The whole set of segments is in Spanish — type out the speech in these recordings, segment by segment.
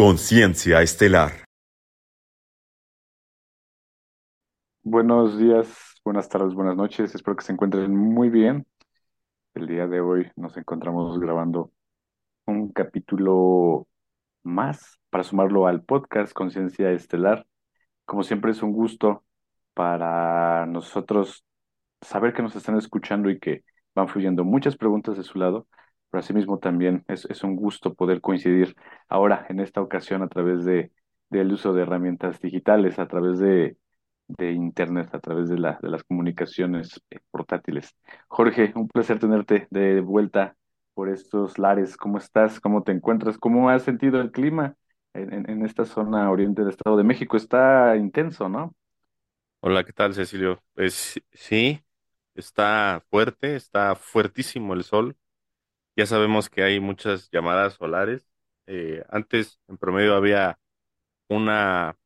Conciencia Estelar. Buenos días, buenas tardes, buenas noches. Espero que se encuentren muy bien. El día de hoy nos encontramos grabando un capítulo más para sumarlo al podcast Conciencia Estelar. Como siempre es un gusto para nosotros saber que nos están escuchando y que van fluyendo muchas preguntas de su lado, pero asimismo también es, un gusto poder coincidir ahora en esta ocasión a través de, del uso de herramientas digitales, a través de, de Internet, a través de, de las comunicaciones eh, portátiles. Jorge, un placer tenerte de vuelta por estos lares. ¿Cómo estás? ¿Cómo te encuentras? ¿Cómo has sentido el clima en, en, en esta zona oriente del Estado de México? Está intenso, ¿no? Hola, ¿qué tal, Cecilio? Pues sí, está fuerte, está fuertísimo el sol. Ya sabemos que hay muchas llamadas solares. Eh, antes, en promedio, había una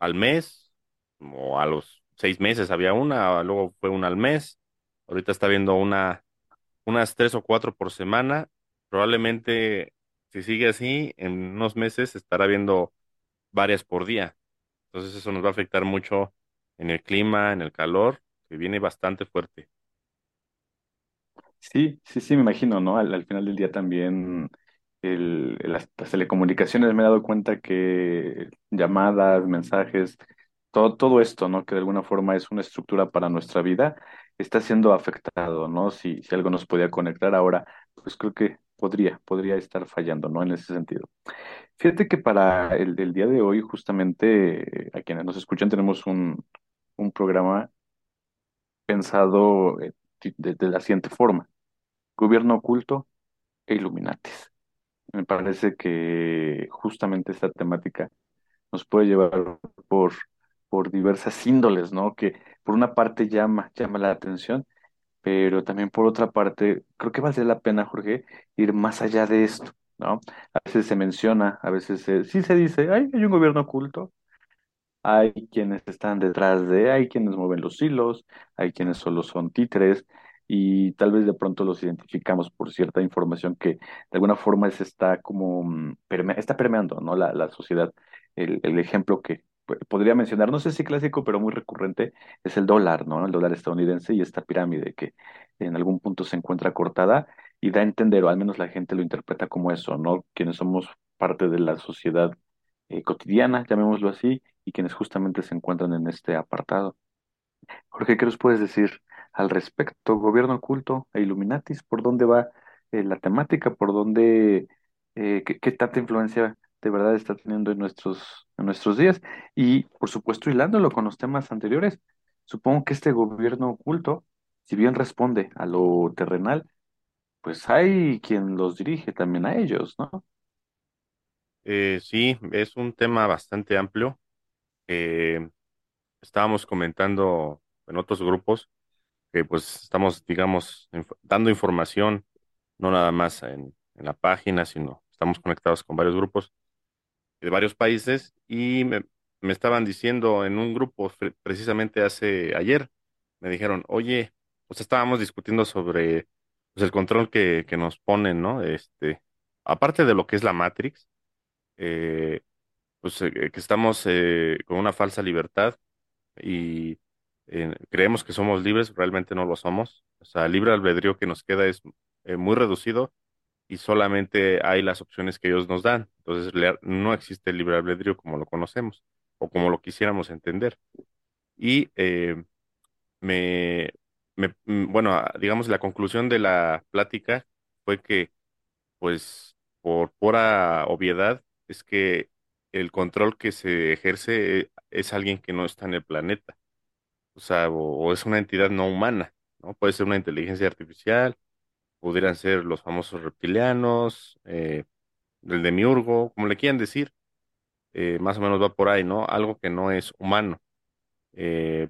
al mes, o a los seis meses había una, luego fue una al mes. Ahorita está viendo una, unas tres o cuatro por semana. Probablemente, si sigue así, en unos meses estará viendo varias por día. Entonces eso nos va a afectar mucho en el clima, en el calor, que viene bastante fuerte. Sí, sí, sí, me imagino, ¿no? Al, al final del día también el, las, telecomunicaciones me he dado cuenta que llamadas, mensajes, todo, todo esto, ¿no? Que de alguna forma es una estructura para nuestra vida, está siendo afectado, ¿no? Si, si algo nos podía conectar ahora, pues creo que podría, podría estar fallando, ¿no? En ese sentido. Fíjate que para el, el día de hoy, justamente, eh, a quienes nos escuchan, tenemos un, un programa pensado eh, de la siguiente forma. Gobierno oculto e Illuminatis. Me parece que justamente esta temática nos puede llevar por, por diversas índoles, ¿no? Que por una parte llama, llama la atención, pero también por otra parte, creo que vale la pena, Jorge, ir más allá de esto, ¿no? A veces se menciona, a veces se- sí se dice, "Ay, hay un gobierno oculto, hay quienes están detrás de, hay quienes mueven los hilos, hay quienes solo son títeres y tal vez de pronto los identificamos por cierta información que de alguna forma se está como mm, está permeando, ¿no? La, la sociedad. El, el ejemplo que podría mencionar, no sé si clásico, pero muy recurrente, es el dólar, ¿no? El dólar estadounidense y esta pirámide que en algún punto se encuentra cortada y da a entender, o al menos la gente lo interpreta como eso, ¿no? Quienes somos parte de la sociedad eh, cotidiana, llamémoslo así, y quienes justamente se encuentran en este apartado. Jorge, ¿qué nos puedes decir al respecto? Gobierno oculto e Illuminatis, ¿por dónde va eh, la temática? ¿Por dónde, eh, qué, tanta influencia de verdad está teniendo en nuestros, en nuestros días? Y, por supuesto, hilándolo con los temas anteriores, supongo que este gobierno oculto, si bien responde a lo terrenal, pues hay quien los dirige también a ellos, ¿no? Eh, sí, es un tema bastante amplio. Eh, estábamos comentando en otros grupos que pues estamos, digamos, dando información, no nada más en, en la página, sino estamos conectados con varios grupos de varios países y me, estaban diciendo en un grupo precisamente hace ayer, me dijeron, oye, pues estábamos discutiendo sobre pues, el control que, que nos ponen, ¿no? Este, aparte de lo que es la Matrix, eh, pues eh, que estamos eh, con una falsa libertad y creemos que somos libres, realmente no lo somos. O sea, el libre albedrío que nos queda es eh, muy reducido y solamente hay las opciones que ellos nos dan. Entonces, no existe el libre albedrío como lo conocemos o como lo quisiéramos entender. Y eh, me, me, mm, bueno, ah, digamos, la conclusión de la plática fue que, pues, por pura obviedad, es que el control que se ejerce es alguien que no está en el planeta o sea, o, es una entidad no humana, ¿no? Puede ser una inteligencia artificial, pudieran ser los famosos reptilianos, eh, el demiurgo, como le quieran decir, eh, más o menos va por ahí, ¿no? Algo que no es humano. Eh,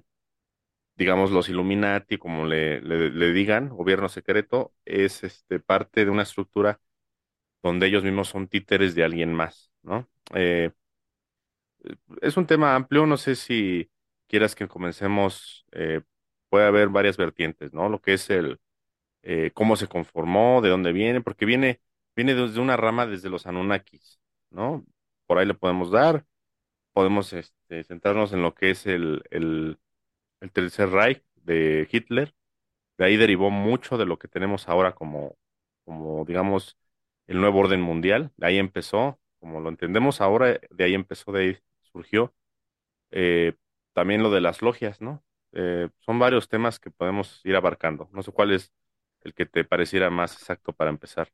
digamos, los Illuminati, como le, le, le digan, gobierno secreto, es este, parte de una estructura donde ellos mismos son títeres de alguien más, ¿no? Eh, es un tema amplio, no sé si quieras que comencemos, eh, puede haber varias vertientes, ¿no? Lo que es el eh, cómo se conformó, de dónde viene, porque viene, viene desde una rama desde los Anunnakis, ¿no? por ahí le podemos dar, podemos este, centrarnos en lo que es el, el, el Tercer Reich de Hitler, de ahí derivó mucho de lo que tenemos ahora como, como digamos, el nuevo orden mundial, de ahí empezó, como lo entendemos ahora, de ahí empezó, de ahí surgió. Eh, también lo de las logias, ¿no? Eh, son varios temas que podemos ir abarcando. No sé cuál es el que te pareciera más exacto para empezar.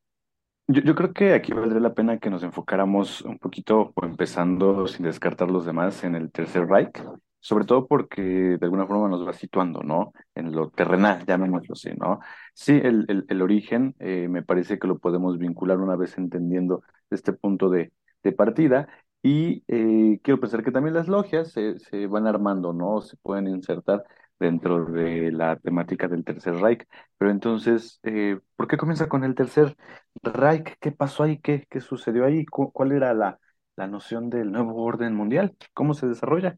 Yo, creo que aquí valdría la pena que nos enfocáramos un poquito, empezando sin descartar los demás, en el Tercer Reich, sobre todo porque de alguna forma nos va situando, ¿no? En lo terrenal, llamémoslo así, ¿no? Sí, el, el, el origen eh, me parece que lo podemos vincular una vez entendiendo este punto de, partida. Y eh, quiero pensar que también las logias se, se van armando, ¿no? Se pueden insertar dentro de la temática del Tercer Reich. Pero entonces, eh, ¿por qué comienza con el Tercer Reich? ¿Qué pasó ahí? ¿Qué, qué sucedió ahí? ¿Cu- ¿Cuál era la, la noción del nuevo orden mundial? ¿Cómo se desarrolla?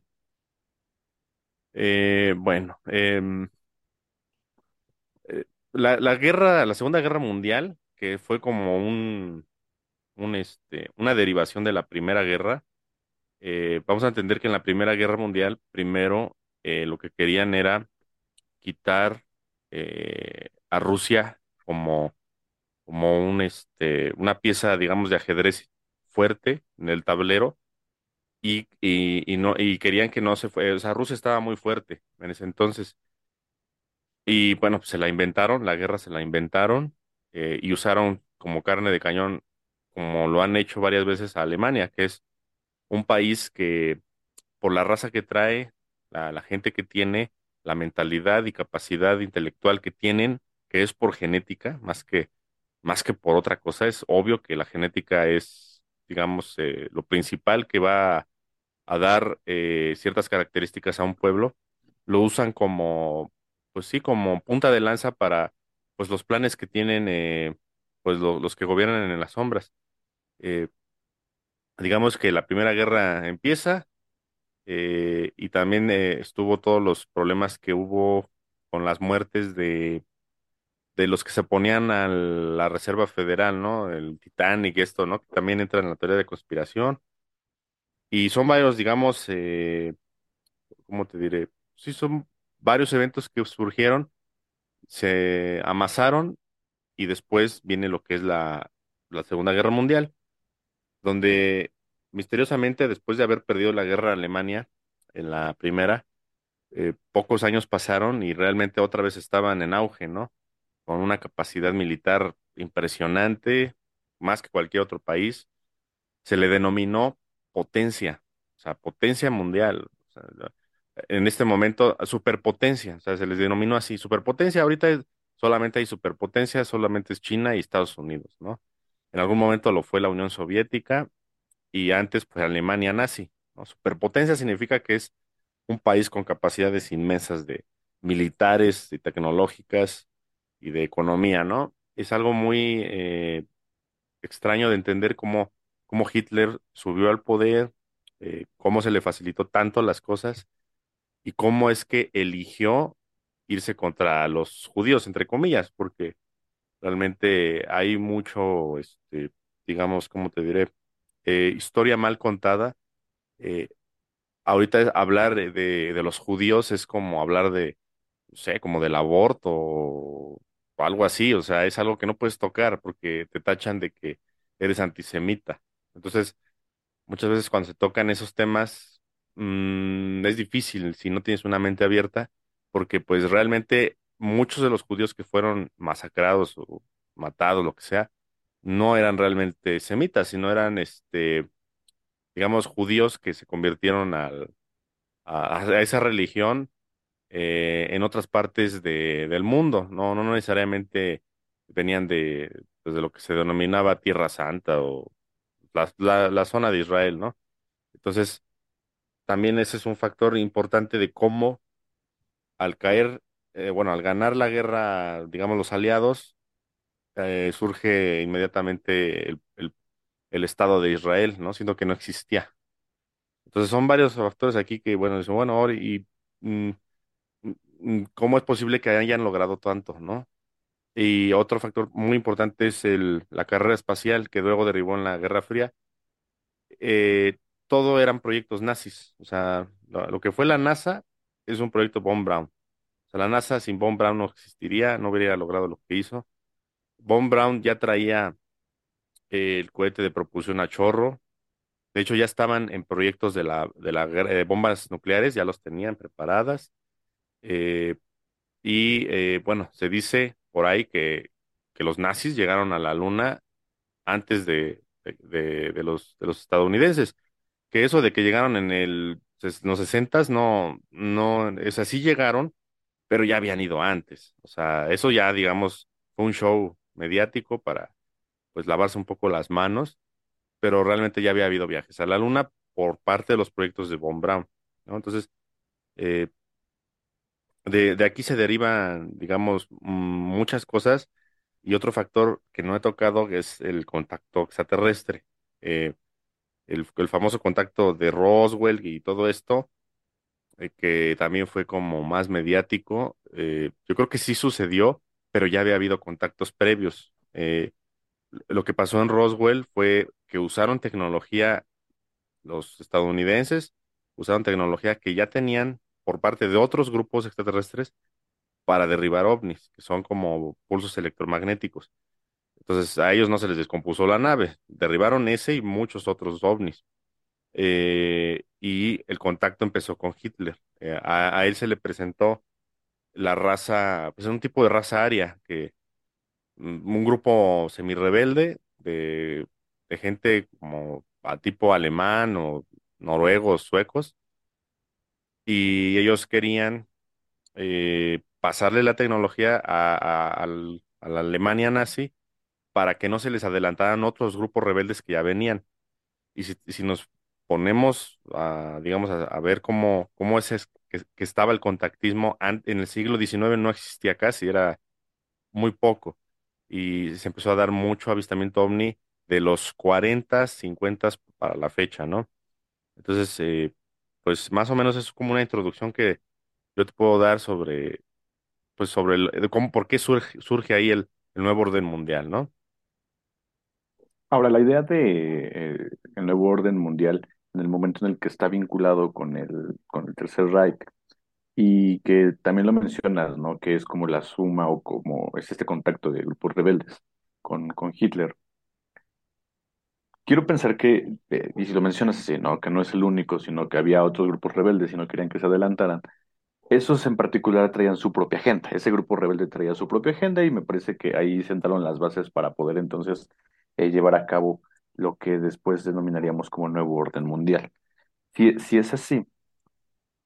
Eh, bueno, em, eh, la, la guerra, la Segunda Guerra Mundial, que fue como un, este, una derivación de la Primera Guerra, eh, vamos a entender que en la Primera Guerra Mundial, primero eh, lo que querían era quitar eh, a Rusia como, como un, este, una pieza, digamos, de ajedrez fuerte en el tablero y, y, no, y querían que no se fue, o sea, Rusia estaba muy fuerte en ese entonces. Y bueno, pues se la inventaron, la guerra se la inventaron y usaron como carne de cañón, como lo han hecho varias veces a Alemania, que es un país que por la raza que trae, la, gente que tiene, la mentalidad y capacidad intelectual que tienen, que es por genética, más que, más que por otra cosa, es obvio que la genética es, digamos, eh, lo principal que va a dar eh, ciertas características a un pueblo, lo usan como, pues sí, como punta de lanza para, pues los planes que tienen, eh, pues lo- los que gobiernan en las sombras. Eh, digamos que la Primera Guerra empieza eh, y también eh, estuvo todos los problemas que hubo con las muertes de, de los que se ponían a la Reserva Federal, ¿no? El Titanic, esto, ¿no? Que también entra en la teoría de conspiración. Y son varios, digamos, eh, ¿cómo te diré? Sí, son varios eventos que surgieron, se amasaron y después viene lo que es la, la Segunda Guerra Mundial, donde misteriosamente, después de haber perdido la guerra a Alemania en la primera, eh, pocos años pasaron y realmente otra vez estaban en auge, ¿no? Con una capacidad militar impresionante, más que cualquier otro país. Se le denominó potencia, o sea, potencia mundial. En este momento, superpotencia, o sea, se les denominó así, superpotencia. Ahorita solamente hay superpotencia, solamente es China y Estados Unidos, ¿no? En algún momento lo fue la Unión Soviética y antes, pues, Alemania nazi, ¿no? Superpotencia significa que es un país con capacidades inmensas de militares y tecnológicas y de economía, ¿no? Es algo muy eh, extraño de entender cómo, cómo Hitler subió al poder, eh, cómo se le facilitó tanto las cosas y cómo es que eligió irse contra los judíos, entre comillas, porque realmente hay mucho, este, digamos, ¿cómo te diré? Eh, historia mal contada. Eh, ahorita hablar de, de los judíos es como hablar de no sé, como del aborto o, algo así, o sea, es algo que no puedes tocar porque te tachan de que eres antisemita. Entonces, muchas veces cuando se tocan esos temas, mm, es difícil si no tienes una mente abierta, porque pues realmente muchos de los judíos que fueron masacrados o matados, lo que sea, no eran realmente semitas, sino eran, este, digamos, judíos que se convirtieron a esa religión eh, en otras partes de, del mundo, no, no necesariamente venían de, pues, de lo que se denominaba Tierra Santa o la, la, la zona de Israel, ¿no? Entonces, también ese es un factor importante de cómo al caer, eh, bueno, al ganar la guerra, digamos, los aliados, eh, surge inmediatamente el, Estado de Israel, ¿no? Siendo que no existía. Entonces, son varios factores aquí que, bueno, dicen, bueno, ahora, y mm, mm, ¿cómo es posible que hayan logrado tanto, ¿no? Y otro factor muy importante es la carrera espacial que luego derivó en la Guerra Fría. eh, todo eran proyectos nazis. O sea, lo, lo que fue la NASA es un proyecto Von Braun. O sea, la NASA sin Von Braun no existiría, no hubiera logrado lo que hizo. Von Braun ya traía eh, el cohete de propulsión a chorro. De hecho, ya estaban en proyectos de la, de la de bombas nucleares, ya los tenían preparadas. Eh, y eh, bueno, se dice por ahí que, los nazis llegaron a la luna antes de, los, de los estadounidenses. Que eso de que llegaron en el, ses- los sesentas, no, no, es así llegaron, pero ya habían ido antes. O sea, eso ya, digamos, fue un show mediático para, pues, lavarse un poco las manos, pero realmente ya había habido viajes a la luna por parte de los proyectos de Von Braun. Entonces, eh, de, aquí se derivan, digamos, muchas cosas y otro factor que no he tocado es el contacto extraterrestre. Eh, el famoso contacto de Roswell y todo esto, eh, que también fue como más mediático. eh, yo creo que sí sucedió, pero ya había habido contactos previos. Eh, lo que pasó en Roswell fue que usaron tecnología, los estadounidenses usaron tecnología que ya tenían por parte de otros grupos extraterrestres para derribar ovnis, que son como pulsos electromagnéticos. Entonces a ellos no se les descompuso la nave, derribaron ese y muchos otros ovnis. Eh, y el contacto empezó con Hitler. Eh, a, él se le presentó la raza, pues un tipo de raza aria, que mm, un grupo semirrebelde de, de gente como a tipo alemán o noruegos, suecos, y ellos querían eh, pasarle la tecnología a, a- a la Alemania nazi para que no se les adelantaran otros grupos rebeldes que ya venían. Y si, si nos ponemos a, digamos, a, ver cómo, cómo es, que, estaba el contactismo en el siglo XIX no existía casi, era muy poco. Y se empezó a dar mucho avistamiento ovni de los 40, 50 para la fecha, ¿no? Entonces, eh, pues más o menos es como una introducción que yo te puedo dar sobre, pues sobre el, de cómo, por qué surge, surge ahí el, el nuevo orden mundial, ¿no? Ahora, la idea de eh, el nuevo orden mundial, en el momento en el que está vinculado con el, con el Tercer Reich, y que también lo mencionas, ¿no? Que es como la suma o como es este contacto de grupos rebeldes con, con Hitler. Quiero pensar que, eh, y si lo mencionas así, ¿no? Que no es el único, sino que había otros grupos rebeldes y no querían que se adelantaran. Esos en particular traían su propia agenda. Ese grupo rebelde traía su propia agenda y me parece que ahí sentaron las bases para poder entonces eh, llevar a cabo lo que después denominaríamos como nuevo orden mundial. Si, si es así,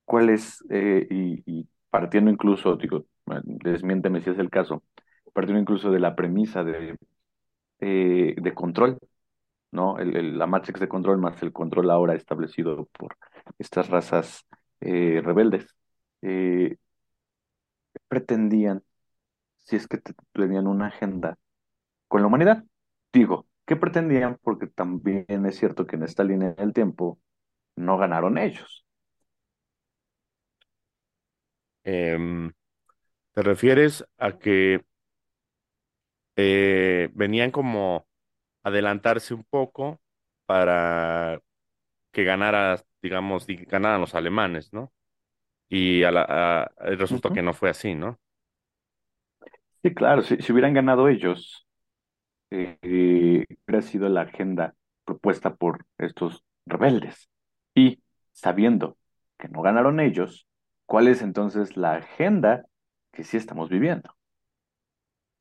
¿cuál es, eh, y, partiendo incluso, digo, desmiénteme si es el caso, partiendo incluso de la premisa de, eh, de control, ¿no? El, la matrix de control más el control ahora establecido por estas razas eh, rebeldes. Eh, pretendían, si es que te- tenían una agenda con la humanidad. Digo, ¿qué pretendían? Porque también es cierto que en esta línea del tiempo no ganaron ellos. Em, ¿te refieres a que eh, venían como adelantarse un poco para que ganara, digamos, ganaran los alemanes, ¿no? Y a la, a- resultó que no fue así, ¿no? Sí, claro, si, si hubieran ganado ellos, eh, eh, hubiera sido la agenda propuesta por estos rebeldes. Y sabiendo que no ganaron ellos, ¿cuál es entonces la agenda que sí estamos viviendo?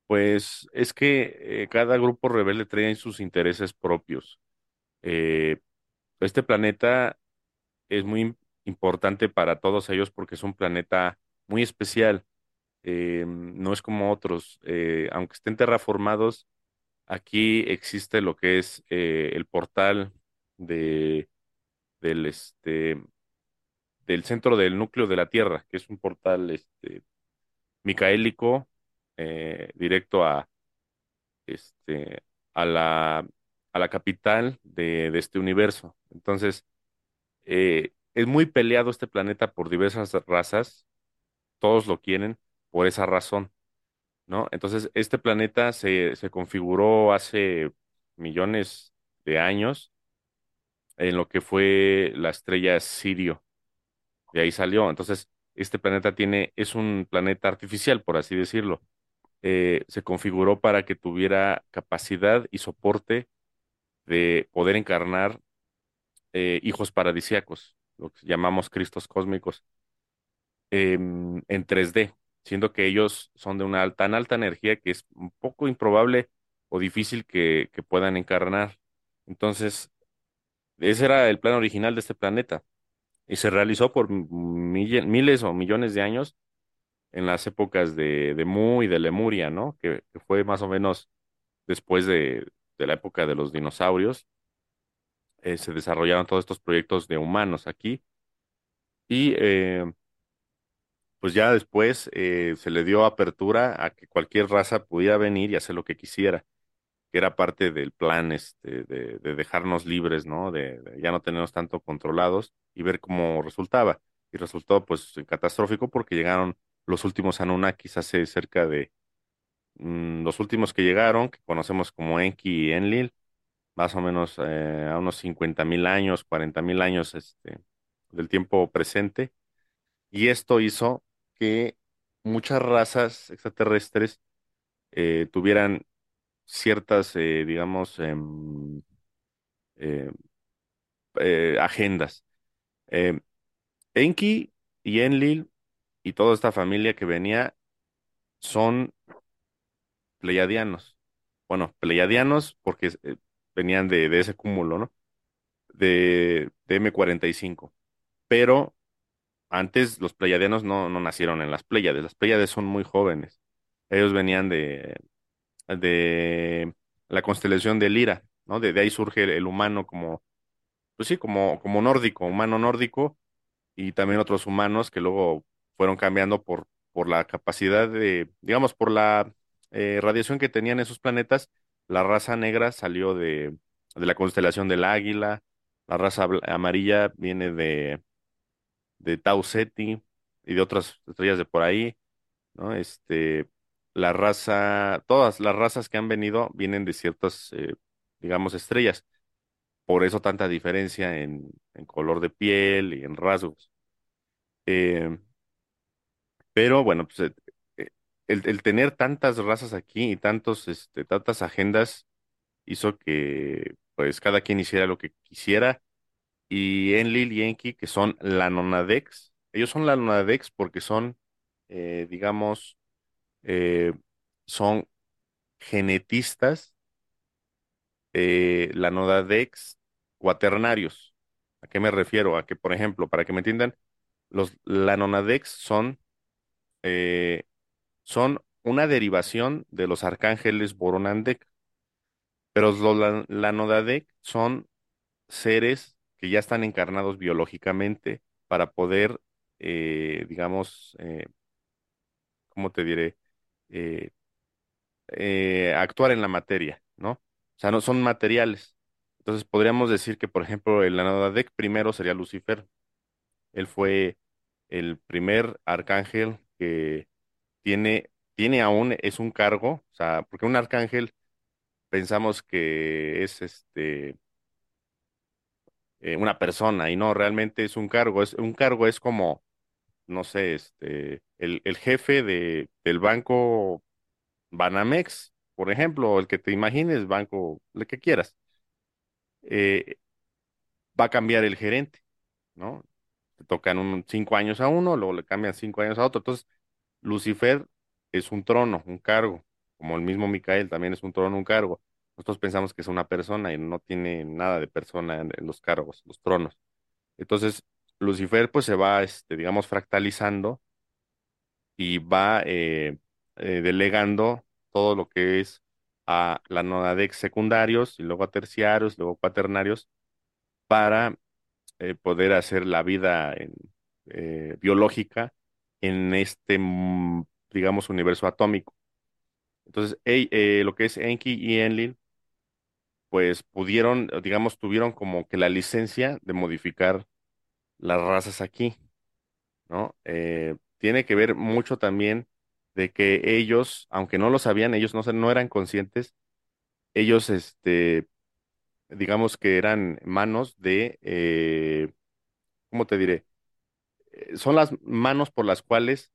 Pues es que eh, cada grupo rebelde trae sus intereses propios. Eh, este planeta es muy im- importante para todos ellos porque es un planeta muy especial. Eh, no es como otros. Aunque estén terraformados, aquí existe lo que es eh, el portal de, del, este, del centro del núcleo de la Tierra, que es un portal este, micaélico eh, directo a, este, a la, a la capital de, de este universo. Entonces, eh, es muy peleado este planeta por diversas razas, todos lo quieren por esa razón, Entonces, este planeta se, se configuró hace millones de años en lo que fue la estrella Sirio. De ahí salió. Entonces, este planeta tiene, es un planeta artificial, por así decirlo. Eh, se configuró para que tuviera capacidad y soporte de poder encarnar eh, hijos paradisíacos, lo que llamamos Cristos cósmicos, em, en 3D, siendo que ellos son de una tan alta energía que es un poco improbable o difícil que, puedan encarnar. Entonces, ese era el plan original de este planeta y se realizó por miles o millones de años en las épocas de, de Mu y de Lemuria, ¿no? Que, que fue más o menos después de, de la época de los dinosaurios. Eh, se desarrollaron todos estos proyectos de humanos aquí y eh, pues ya después eh, se le dio apertura a que cualquier raza pudiera venir y hacer lo que quisiera que era parte del plan este, de, de dejarnos libres, ¿no? De, ya no tenernos tanto controlados y ver cómo resultaba. Y resultó pues catastrófico porque llegaron los últimos Anunnakis hace cerca de mm, los últimos que llegaron, que conocemos como Enki y Enlil, más o menos eh, a unos cincuenta mil años, cuarenta mil años este, del tiempo presente. Y esto hizo que muchas razas extraterrestres eh, tuvieran ciertas, eh, digamos, em, eh, agendas. Enki y Enlil y toda esta familia que venía son pleiadianos. Bueno, pleiadianos porque venían de, ese cúmulo, ¿no? De M45. Pero antes los pleiadianos no, no nacieron en las Pléyades. Las Pléyades son muy jóvenes. Ellos venían de, de la constelación de Lira, ¿no? De, ahí surge el, humano como, pues sí, como, como nórdico, humano nórdico, y también otros humanos que luego fueron cambiando por, por la capacidad de, digamos, por la eh, radiación que tenían esos planetas. La raza negra salió de, de la constelación del Águila, la raza amarilla viene de, de Tau Ceti y de otras estrellas de por ahí, ¿no? Este, la raza, todas las razas que han venido vienen de ciertas, eh, digamos, estrellas. Por eso tanta diferencia en, color de piel y en rasgos. Eh, pero bueno, pues eh, el, el tener tantas razas aquí y tantos, este, tantas agendas hizo que pues cada quien hiciera lo que quisiera. Y Enlil y Enki, que son la Nonadex, ellos son la Nonadex porque son, eh, digamos, eh, son genetistas, eh, la Nonadex cuaternarios. ¿A qué me refiero? A que, por ejemplo, para que me entiendan, los Lanonadex son, eh, son una derivación de los arcángeles Boronandek, pero los la- Lanodadek son seres que ya están encarnados biológicamente para poder, eh, digamos, eh, ¿cómo te diré? Eh, actuar en la materia, ¿no? O sea, no son materiales. Entonces podríamos decir que, por ejemplo, el Lanodadek primero sería Lucifer. Él fue el primer arcángel que tiene, tiene aún, es un cargo, o sea, porque un arcángel pensamos que es este eh, una persona y no, realmente es un cargo, es un cargo es como, no sé, este, el, el jefe de, del banco Banamex, por ejemplo, el que te imagines, banco, el que quieras, eh, va a cambiar el gerente, ¿no? Te tocan un, cinco años a uno, luego le cambian cinco años a otro. Entonces, Lucifer es un trono, un cargo, como el mismo Micael también es un trono, un cargo. Nosotros pensamos que es una persona y no tiene nada de persona en, los cargos, los tronos. Entonces, Lucifer pues se va, este, digamos, fractalizando y va eh, eh, delegando todo lo que es a la nonadex secundarios y luego a terciarios, luego cuaternarios, para eh, poder hacer la vida en- biológica en este, mm, digamos, universo atómico. Entonces, lo que es Enki y Enlil, pues pudieron, digamos, tuvieron como que la licencia de modificar las razas aquí, ¿no? Eh, tiene que ver mucho también de que ellos, aunque no lo sabían, ellos no, no eran conscientes, ellos, este, digamos que eran manos de, eh, ¿cómo te diré? Eh, Son las manos por las cuales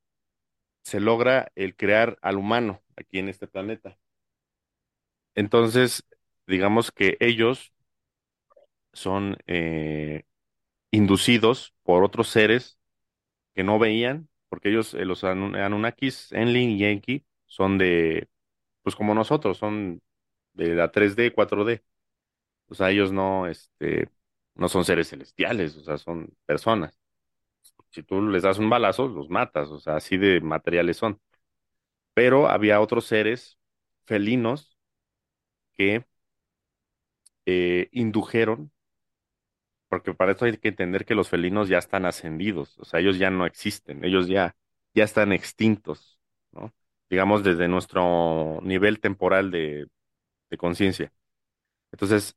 se logra el crear al humano aquí en este planeta. Entonces, digamos que ellos son eh, inducidos por otros seres que no veían, porque ellos, eh, los Anu- Anunnakis, Enlil y Enki, son de, pues como nosotros, son de la 3D, 4D. O sea, ellos no, este, no son seres celestiales, o sea, son personas. Si tú les das un balazo, los matas, o sea, así de materiales son. Pero había otros seres felinos que eh, indujeron, porque para esto hay que entender que los felinos ya están ascendidos, o sea, ellos ya no existen, ellos ya, ya están extintos, ¿no? Digamos, desde nuestro nivel temporal de, de conciencia. Entonces,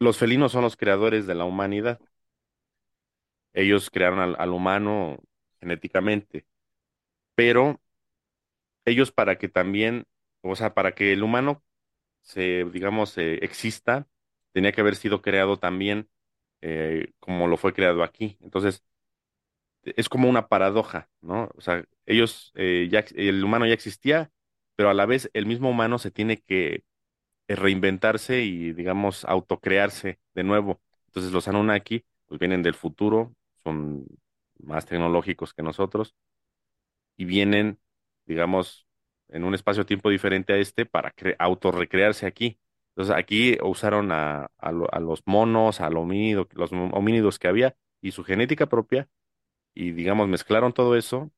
los felinos son los creadores de la humanidad. Ellos crearon al, al humano genéticamente, pero ellos para que también, o sea, para que el humano se, digamos, eh, exista, tenía que haber sido creado también eh, como lo fue creado aquí. Entonces, es como una paradoja, ¿no? O sea, ellos, eh, ya, el humano ya existía, pero a la vez el mismo humano se tiene que eh, reinventarse y, digamos, autocrearse de nuevo. Entonces, los Anunnaki, pues vienen del futuro, son más tecnológicos que nosotros y vienen, digamos, en un espacio-tiempo diferente a este para cre- autorrecrearse aquí. Entonces aquí usaron a, a lo- a los monos, homínido, los homínidos que había y su genética propia y, digamos, mezclaron todo eso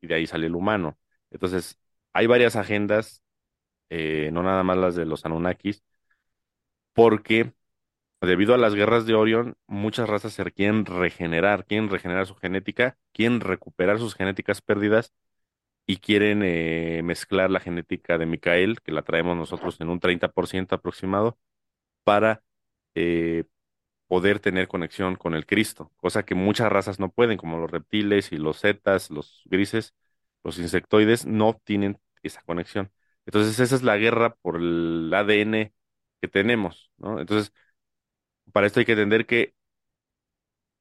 y de ahí sale el humano. Entonces hay varias agendas, eh, no nada más las de los Anunnakis, porque debido a las guerras de Orión, muchas razas se quieren regenerar, quieren regenerar su genética, quieren recuperar sus genéticas perdidas y quieren eh, mezclar la genética de Micael, que la traemos nosotros en un 30% aproximado, para eh, poder tener conexión con el Cristo, cosa que muchas razas no pueden, como los reptiles y los zetas, los grises, los insectoides, no tienen esa conexión. Entonces, esa es la guerra por el ADN que tenemos. Entonces, para esto hay que entender que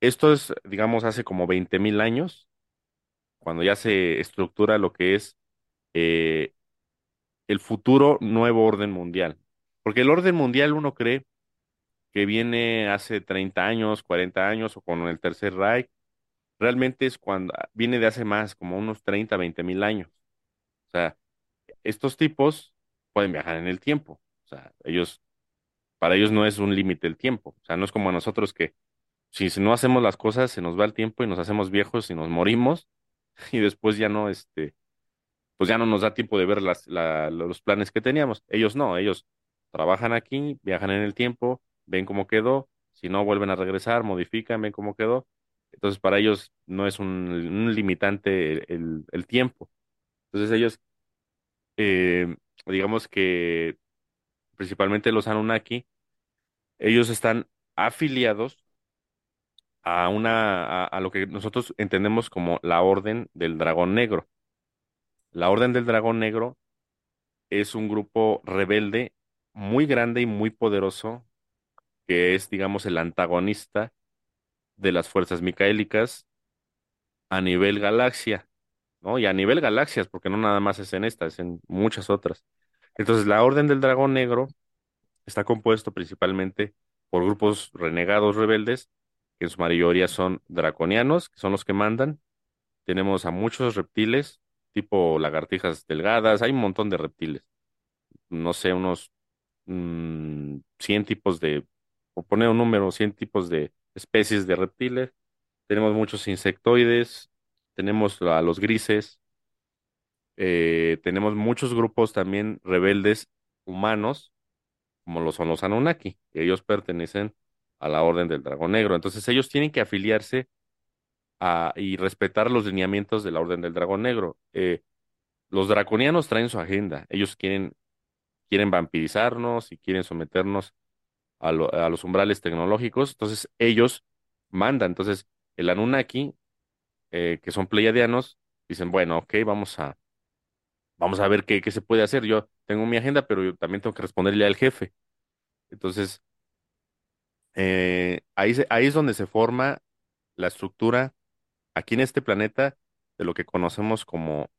esto es, digamos, hace como veinte mil años, cuando ya se estructura lo que es eh, el futuro nuevo orden mundial. Porque el orden mundial uno cree que viene hace 30 años, 40 años o con el Tercer Reich. Realmente es cuando viene de hace más, como unos 30, 20 mil años. O sea, estos tipos pueden viajar en el tiempo. O sea, ellos, para ellos no es un límite el tiempo. O sea, no es como a nosotros que si no hacemos las cosas, se nos va el tiempo y nos hacemos viejos y nos morimos y después ya no, este, pues ya no nos da tiempo de ver las, la- los planes que teníamos. Ellos no, ellos trabajan aquí, viajan en el tiempo, ven cómo quedó, si no vuelven a regresar, modifican, ven cómo quedó. Entonces para ellos no es un, limitante el, el- el tiempo. Entonces ellos, eh, digamos que principalmente los Anunnaki, ellos están afiliados a una, a, lo que nosotros entendemos como la Orden del Dragón Negro. La Orden del Dragón Negro es un grupo rebelde muy grande y muy poderoso, que es, digamos, el antagonista de las fuerzas micaélicas a nivel galaxia, ¿no? Y a nivel galaxias, porque no nada más es en esta, es en muchas otras. Entonces, la Orden del Dragón Negro está compuesto principalmente por grupos renegados rebeldes, que en su mayoría son draconianos, que son los que mandan. Tenemos a muchos reptiles, tipo lagartijas delgadas, hay un montón de reptiles no sé, unos mm, 100 tipos de, por poner un número, 100 tipos de especies de reptiles. Tenemos muchos insectoides, tenemos a los grises, eh, tenemos muchos grupos también rebeldes humanos, como lo son los Anunnaki, ellos pertenecen a la Orden del Dragón Negro. Entonces ellos tienen que afiliarse a, y respetar los lineamientos de la Orden del Dragón Negro. Eh, los draconianos traen su agenda, ellos quieren, quieren vampirizarnos y quieren someternos a, lo- a los umbrales tecnológicos, entonces ellos mandan. Entonces, el Anunnaki, eh, que son pleiadianos, dicen, bueno, ok, vamos a, vamos a ver qué, qué se puede hacer. Yo tengo mi agenda, pero yo también tengo que responderle al jefe. Entonces, eh, ahí, se- ahí es donde se forma la estructura aquí en este planeta de lo que conocemos como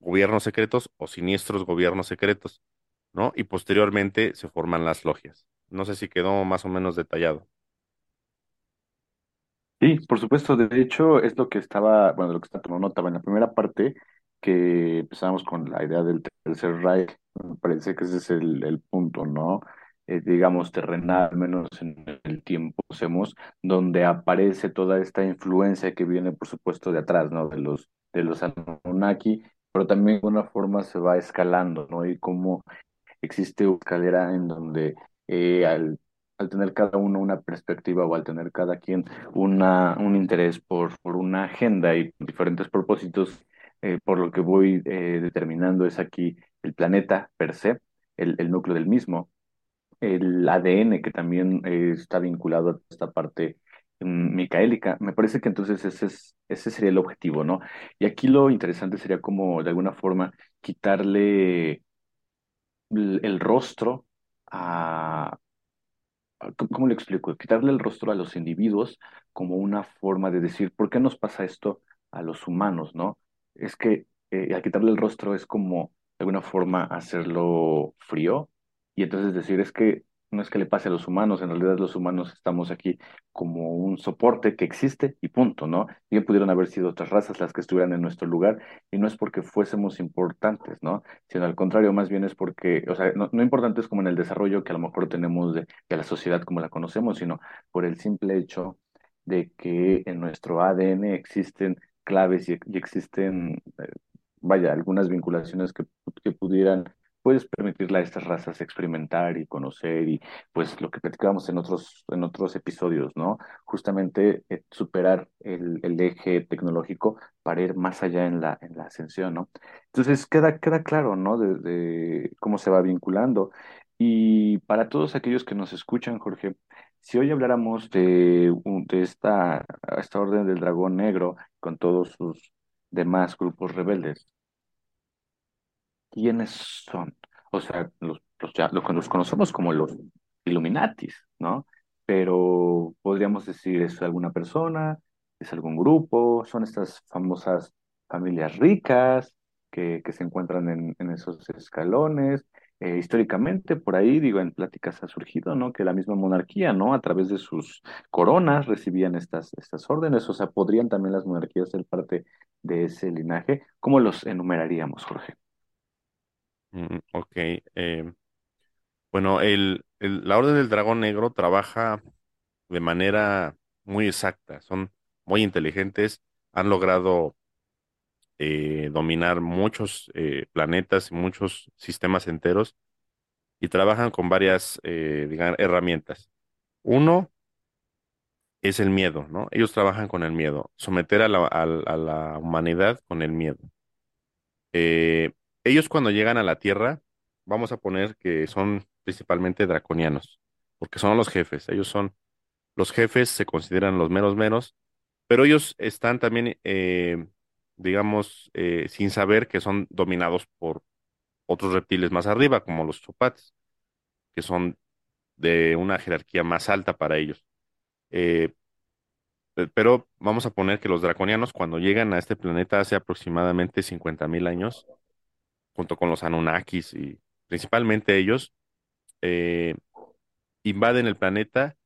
gobiernos secretos o siniestros gobiernos secretos, ¿no? Y posteriormente se forman las logias. No sé si quedó más o menos detallado. Sí, por supuesto. De hecho, es lo que estaba, bueno, lo que está tomando nota. En la primera parte, que empezamos con la idea del Tercer Reich, me parece que ese es el punto, ¿no? Eh, digamos, terrenal, al menos en el tiempo hacemos, donde aparece toda esta influencia que viene, por supuesto, de atrás, ¿no? De los, de los Anunnaki, pero también de alguna forma se va escalando, ¿no? Y cómo existe una escalera en donde eh, al, al tener cada uno una perspectiva o al tener cada quien una, un interés por, por una agenda y diferentes propósitos, eh, por lo que voy determinando es aquí el planeta per se, el, el núcleo del mismo, el ADN que también eh, está vinculado a esta parte mm, micaélica. Me parece que entonces ese es, ese sería el objetivo, ¿no? Y aquí lo interesante sería como de alguna forma quitarle el, rostro a, a- ¿cómo cómo le explico? Quitarle el rostro a los individuos como una forma de decir, ¿por qué nos pasa esto a los humanos, no? Es que eh, al quitarle el rostro es como de alguna forma hacerlo frío y entonces decir, es que no es que le pase a los humanos, en realidad los humanos estamos aquí como un soporte que existe y punto, ¿no? Bien pudieron haber sido otras razas las que estuvieran en nuestro lugar y no es porque fuésemos importantes, ¿no? sino al contrario, más bien es porque, o sea, no, no importantes como en el desarrollo que a lo mejor tenemos de, de la sociedad como la conocemos, sino por el simple hecho de que en nuestro ADN existen claves y, existen, eh, vaya, algunas vinculaciones que, que pudieran, pues, permitirle a estas razas experimentar y conocer y, pues, lo que platicábamos en otros, en otros episodios, ¿no? Justamente eh, superar el, eje tecnológico para ir más allá en la, en la ascensión, ¿no? Entonces queda, queda claro, ¿no? De, de cómo se va vinculando. Y para todos aquellos que nos escuchan, Jorge, si hoy habláramos de, de esta, esta Orden del Dragón Negro con todos sus demás grupos rebeldes, ¿quiénes son? O sea, los, los, los, conocemos como los Illuminatis, ¿no? Pero podríamos decir, ¿es alguna persona? ¿Es algún grupo? ¿Son estas famosas familias ricas que, que se encuentran en, en esos escalones? Eh, históricamente, por ahí, digo, en pláticas ha surgido, ¿no? Que la misma monarquía, ¿no? A través de sus coronas recibían estas, estas órdenes, o sea, podrían también las monarquías ser parte de ese linaje. ¿Cómo los enumeraríamos, Jorge? Mm, ok. eh, bueno, el, la Orden del Dragón Negro trabaja de manera muy exacta. Son muy inteligentes. Han logrado eh, dominar muchos eh, planetas y muchos sistemas enteros y trabajan con varias, herramientas. Uno es el miedo, ¿no? Ellos trabajan con el miedo, someter a la, a la a la humanidad con el miedo. Eh, ellos cuando llegan a la Tierra, vamos a poner que son principalmente draconianos, porque son los jefes. Ellos son los jefes, se consideran los meros meros, pero ellos están también, eh, digamos, eh, sin saber que son dominados por otros reptiles más arriba, como los chopates, que son de una jerarquía más alta para ellos. Eh, pe- pero vamos a poner que los draconianos, cuando llegan a este planeta hace aproximadamente 50.000 años, junto con los Anunnakis y principalmente ellos, eh, invaden el planeta,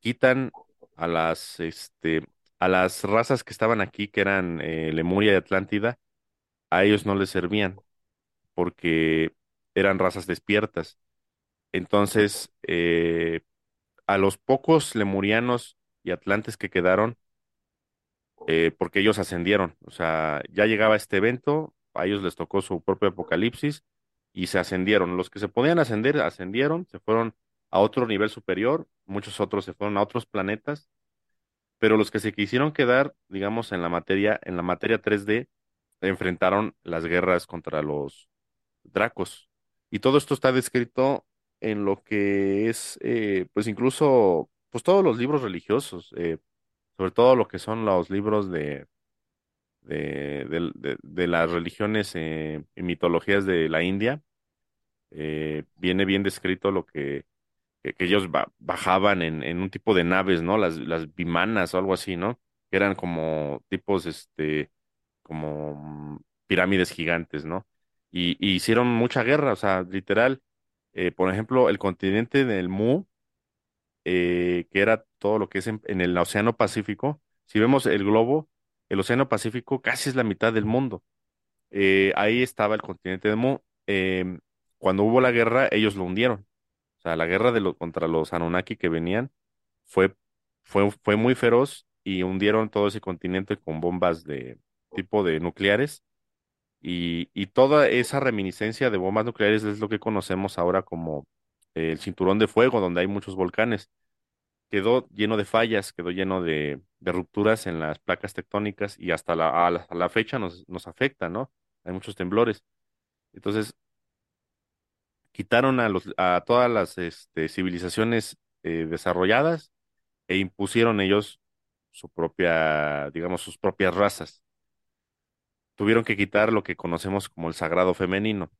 quitan a las, este, a las razas que estaban aquí, que eran eh, Lemuria y Atlántida, a ellos no les servían porque eran razas despiertas. Entonces, eh, a los pocos lemurianos y atlantes que quedaron, eh, porque ellos ascendieron, o sea, ya llegaba este evento, a ellos les tocó su propio apocalipsis y se ascendieron. Los que se podían ascender, ascendieron, se fueron a otro nivel superior, muchos otros se fueron a otros planetas, pero los que se quisieron quedar, digamos, en la materia, en la materia 3D, enfrentaron las guerras contra los dracos. Y todo esto está descrito en lo que es, eh, pues incluso, pues todos los libros religiosos, eh, sobre todo lo que son los libros de, de, de- de- las religiones eh, y mitologías de la India, eh, viene bien descrito lo que, que, ellos ba- bajaban en, en un tipo de naves, ¿no? Las, las bimanas o algo así, ¿no? Que eran como tipos, este, como pirámides gigantes, ¿no? Y, hicieron mucha guerra, o sea, literal, eh, por ejemplo, el continente del Mu, que era todo lo que es en el Océano Pacífico, si vemos el globo, el Océano Pacífico casi es la mitad del mundo. Eh, ahí estaba el continente de Mu. Em, cuando hubo la guerra, ellos lo hundieron. O sea, la guerra de contra los Anunnaki que venían fue, fue, fue muy feroz y hundieron todo ese continente con bombas de tipo de nucleares. Y, y toda esa reminiscencia de bombas nucleares es lo que conocemos ahora como el cinturón de fuego, donde hay muchos volcanes. Quedó lleno de fallas, quedó lleno de, rupturas en las placas tectónicas y hasta la, a la, a la fecha nos, nos afecta, ¿no? Hay muchos temblores. Entonces, quitaron a los, a todas las este, civilizaciones eh, desarrolladas e impusieron ellos su propia, digamos, sus propias razas. Tuvieron que quitar lo que conocemos como el sagrado femenino.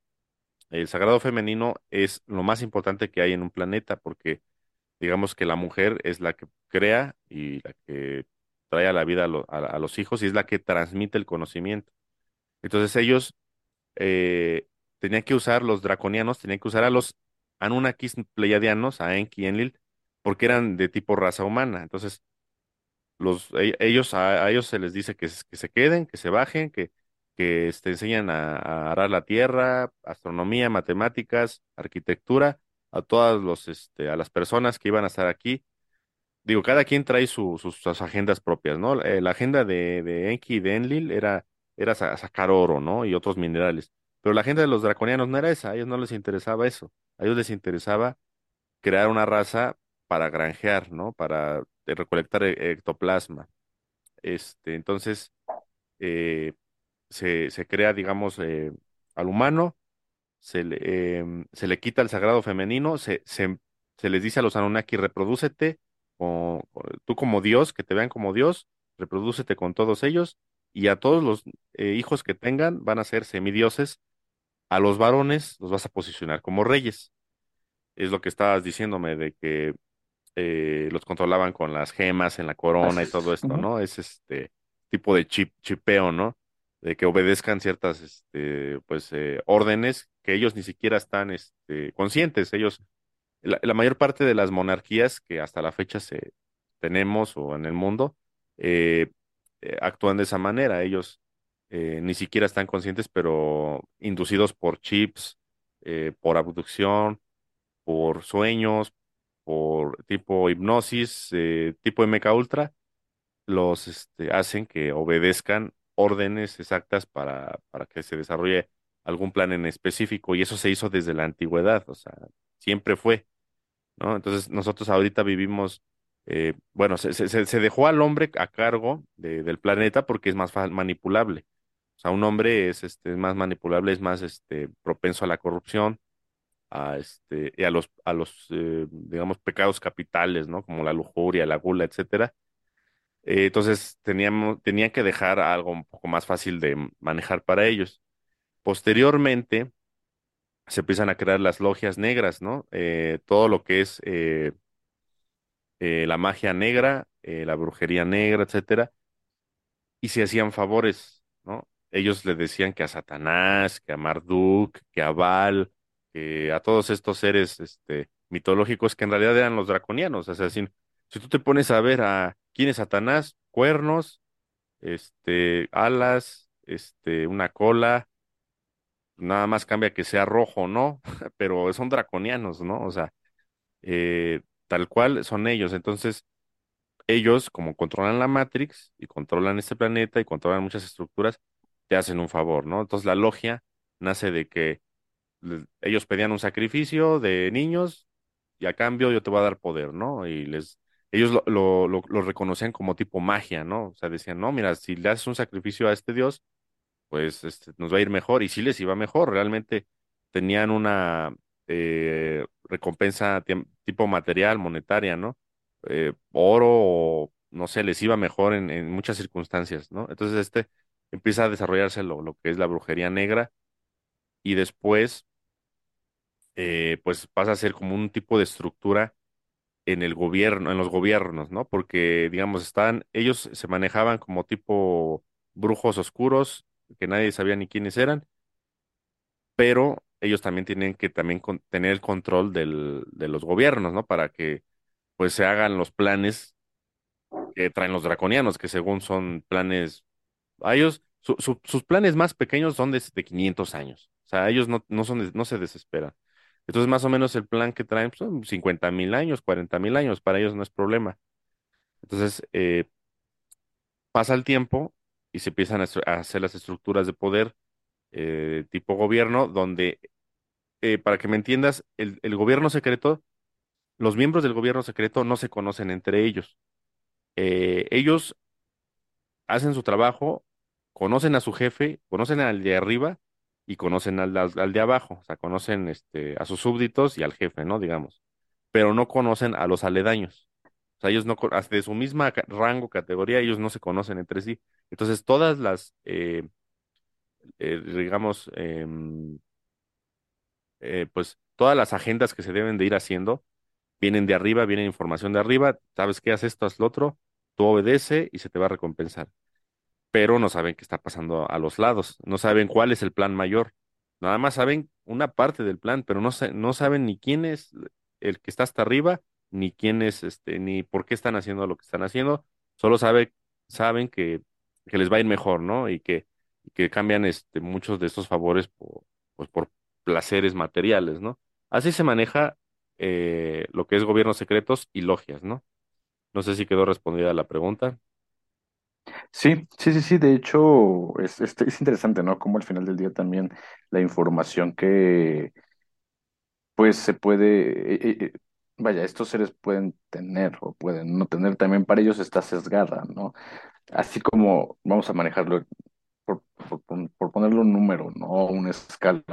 El sagrado femenino es lo más importante que hay en un planeta porque digamos que la mujer es la que crea y la que trae a la vida a, lo- a- los hijos y es la que transmite el conocimiento. Entonces ellos eh, tenían que usar los draconianos, tenían que usar a los Anunnakis pleiadianos, a Enki y Enlil, porque eran de tipo raza humana. Entonces los, e- ellos, a, ellos se les dice que, que se queden, que se bajen, que, que este, enseñan a arar la tierra, astronomía, matemáticas, arquitectura, a todas los, este, a las personas que iban a estar aquí. Digo, cada quien trae su- sus, agendas propias, ¿no? Eh, la agenda de, de Enki y de Enlil era, era sa- sacar oro, ¿no? Y otros minerales. Pero la agenda de los draconianos no era esa, a ellos no les interesaba eso. A ellos les interesaba crear una raza para granjear, ¿no? Para eh, recolectar e- ectoplasma. Este, entonces, eh, se, se crea, digamos, al humano, se le, em, se le quita el sagrado femenino, se, se, se les dice a los Anunnaki, reprodúcete, con- tú como Dios, que te vean como Dios, reprodúcete con todos ellos, y a todos los eh, hijos que tengan van a ser semidioses, a los varones los vas a posicionar como reyes. Es lo que estabas diciéndome de que eh, los controlaban con las gemas en la corona Así y todo es. esto. ¿no? Es este tipo de chip, chipeo, ¿no? De que obedezcan ciertas, este, pues, eh, órdenes que ellos ni siquiera están, este, conscientes. Ellos, la, mayor parte de las monarquías que hasta la fecha se tenemos o en el mundo, eh, eh, actúan de esa manera. Ellos eh, ni siquiera están conscientes, pero inducidos por chips, por abducción por sueños, por tipo hipnosis, tipo MK Ultra, los este, hacen que obedezcan órdenes exactas para, para que se desarrolle algún plan en específico. Y eso se hizo desde la antigüedad, o sea, siempre fue, ¿no? Entonces nosotros ahorita vivimos, eh, bueno, se, se, se dejó al hombre a cargo de- del planeta porque es más manipulable. O sea, un hombre es este, más manipulable, es más este, propenso a la corrupción a este, y a los, a los eh, digamos, pecados capitales, ¿no? Como la lujuria, la gula, etcétera. Eh, entonces teníamos, tenían que dejar algo un poco más fácil de manejar para ellos. Posteriormente se empiezan a crear las logias negras, ¿no? Eh, todo lo que es eh, eh, la magia negra, eh, la brujería negra, etcétera, y se hacían favores, ¿no? Ellos le decían que a Satanás, que a Marduk, que a Baal, que a todos estos seres este, mitológicos que en realidad eran los draconianos. O sea, si, si tú te pones a ver a quién es Satanás, cuernos, este, alas, este, una cola, nada más cambia que sea rojo, ¿no? Pero son draconianos, ¿no? O sea, eh, tal cual son ellos. Entonces, ellos, como controlan la Matrix y controlan este planeta y controlan muchas estructuras, te hacen un favor, ¿no? Entonces la logia nace de que ellos pedían un sacrificio de niños y a cambio yo te voy a dar poder, ¿no? Y les, ellos lo, lo, lo, lo reconocían como tipo magia, ¿no? O sea, decían, no, mira, si le haces un sacrificio a este dios, pues este, nos va a ir mejor. Y sí les iba mejor, realmente tenían una eh, recompensa tipo material, monetaria, ¿no? Eh, oro o no sé, les iba mejor en, muchas circunstancias, ¿no? Entonces este empieza a desarrollarse lo, lo que es la brujería negra y después eh, pues pasa a ser como un tipo de estructura en el gobierno, en los gobiernos, ¿no? Porque, digamos, están, ellos se manejaban como tipo brujos oscuros, que nadie sabía ni quiénes eran, pero ellos también tienen que también tener el control del, de los gobiernos, ¿no? Para que pues se hagan los planes que traen los draconianos, que según son planes, a ellos, su- su- sus planes más pequeños son de, de 500 años, o sea, ellos no, no son, no se desesperan. Entonces, más o menos el plan que traen pues, son 50 mil años, 40 mil años, para ellos no es problema. Entonces, eh, pasa el tiempo y se empiezan a, hacer las estructuras de poder eh, tipo gobierno, donde, eh, para que me entiendas, el, el gobierno secreto, los miembros del gobierno secreto no se conocen entre ellos. Eh, ellos hacen su trabajo, conocen a su jefe, conocen al de arriba y conocen al, al- de abajo, o sea, conocen este, a sus súbditos y al jefe, ¿no? Digamos, pero no conocen a los aledaños. O sea, ellos no, de su misma rango, categoría, ellos no se conocen entre sí. Entonces, todas las, eh, eh, digamos, em, eh, pues, todas las agendas que se deben de ir haciendo vienen de arriba, viene información de arriba, sabes qué haces esto, haz lo otro, tú obedece y se te va a recompensar. pero no saben qué está pasando a los lados, no saben cuál es el plan mayor, nada más saben una parte del plan, pero no, no saben ni quién es el que está hasta arriba, ni quién es, este, ni por qué están haciendo lo que están haciendo, solo sabe, saben que, que les va a ir mejor, ¿no? Y que, que cambian este, muchos de estos favores por, pues, por placeres materiales, ¿no? Así se maneja eh, lo que es gobiernos secretos y logias, ¿no? No sé si quedó respondida la pregunta. Sí, sí, sí, sí, de hecho es, es, es interesante, ¿no? Como al final del día también la información que pues se puede, eh, eh, vaya, estos seres pueden tener o pueden no tener, también para ellos está sesgada, ¿no? Así como vamos a manejarlo por, por, pon- por ponerle un número, ¿no? Una escala.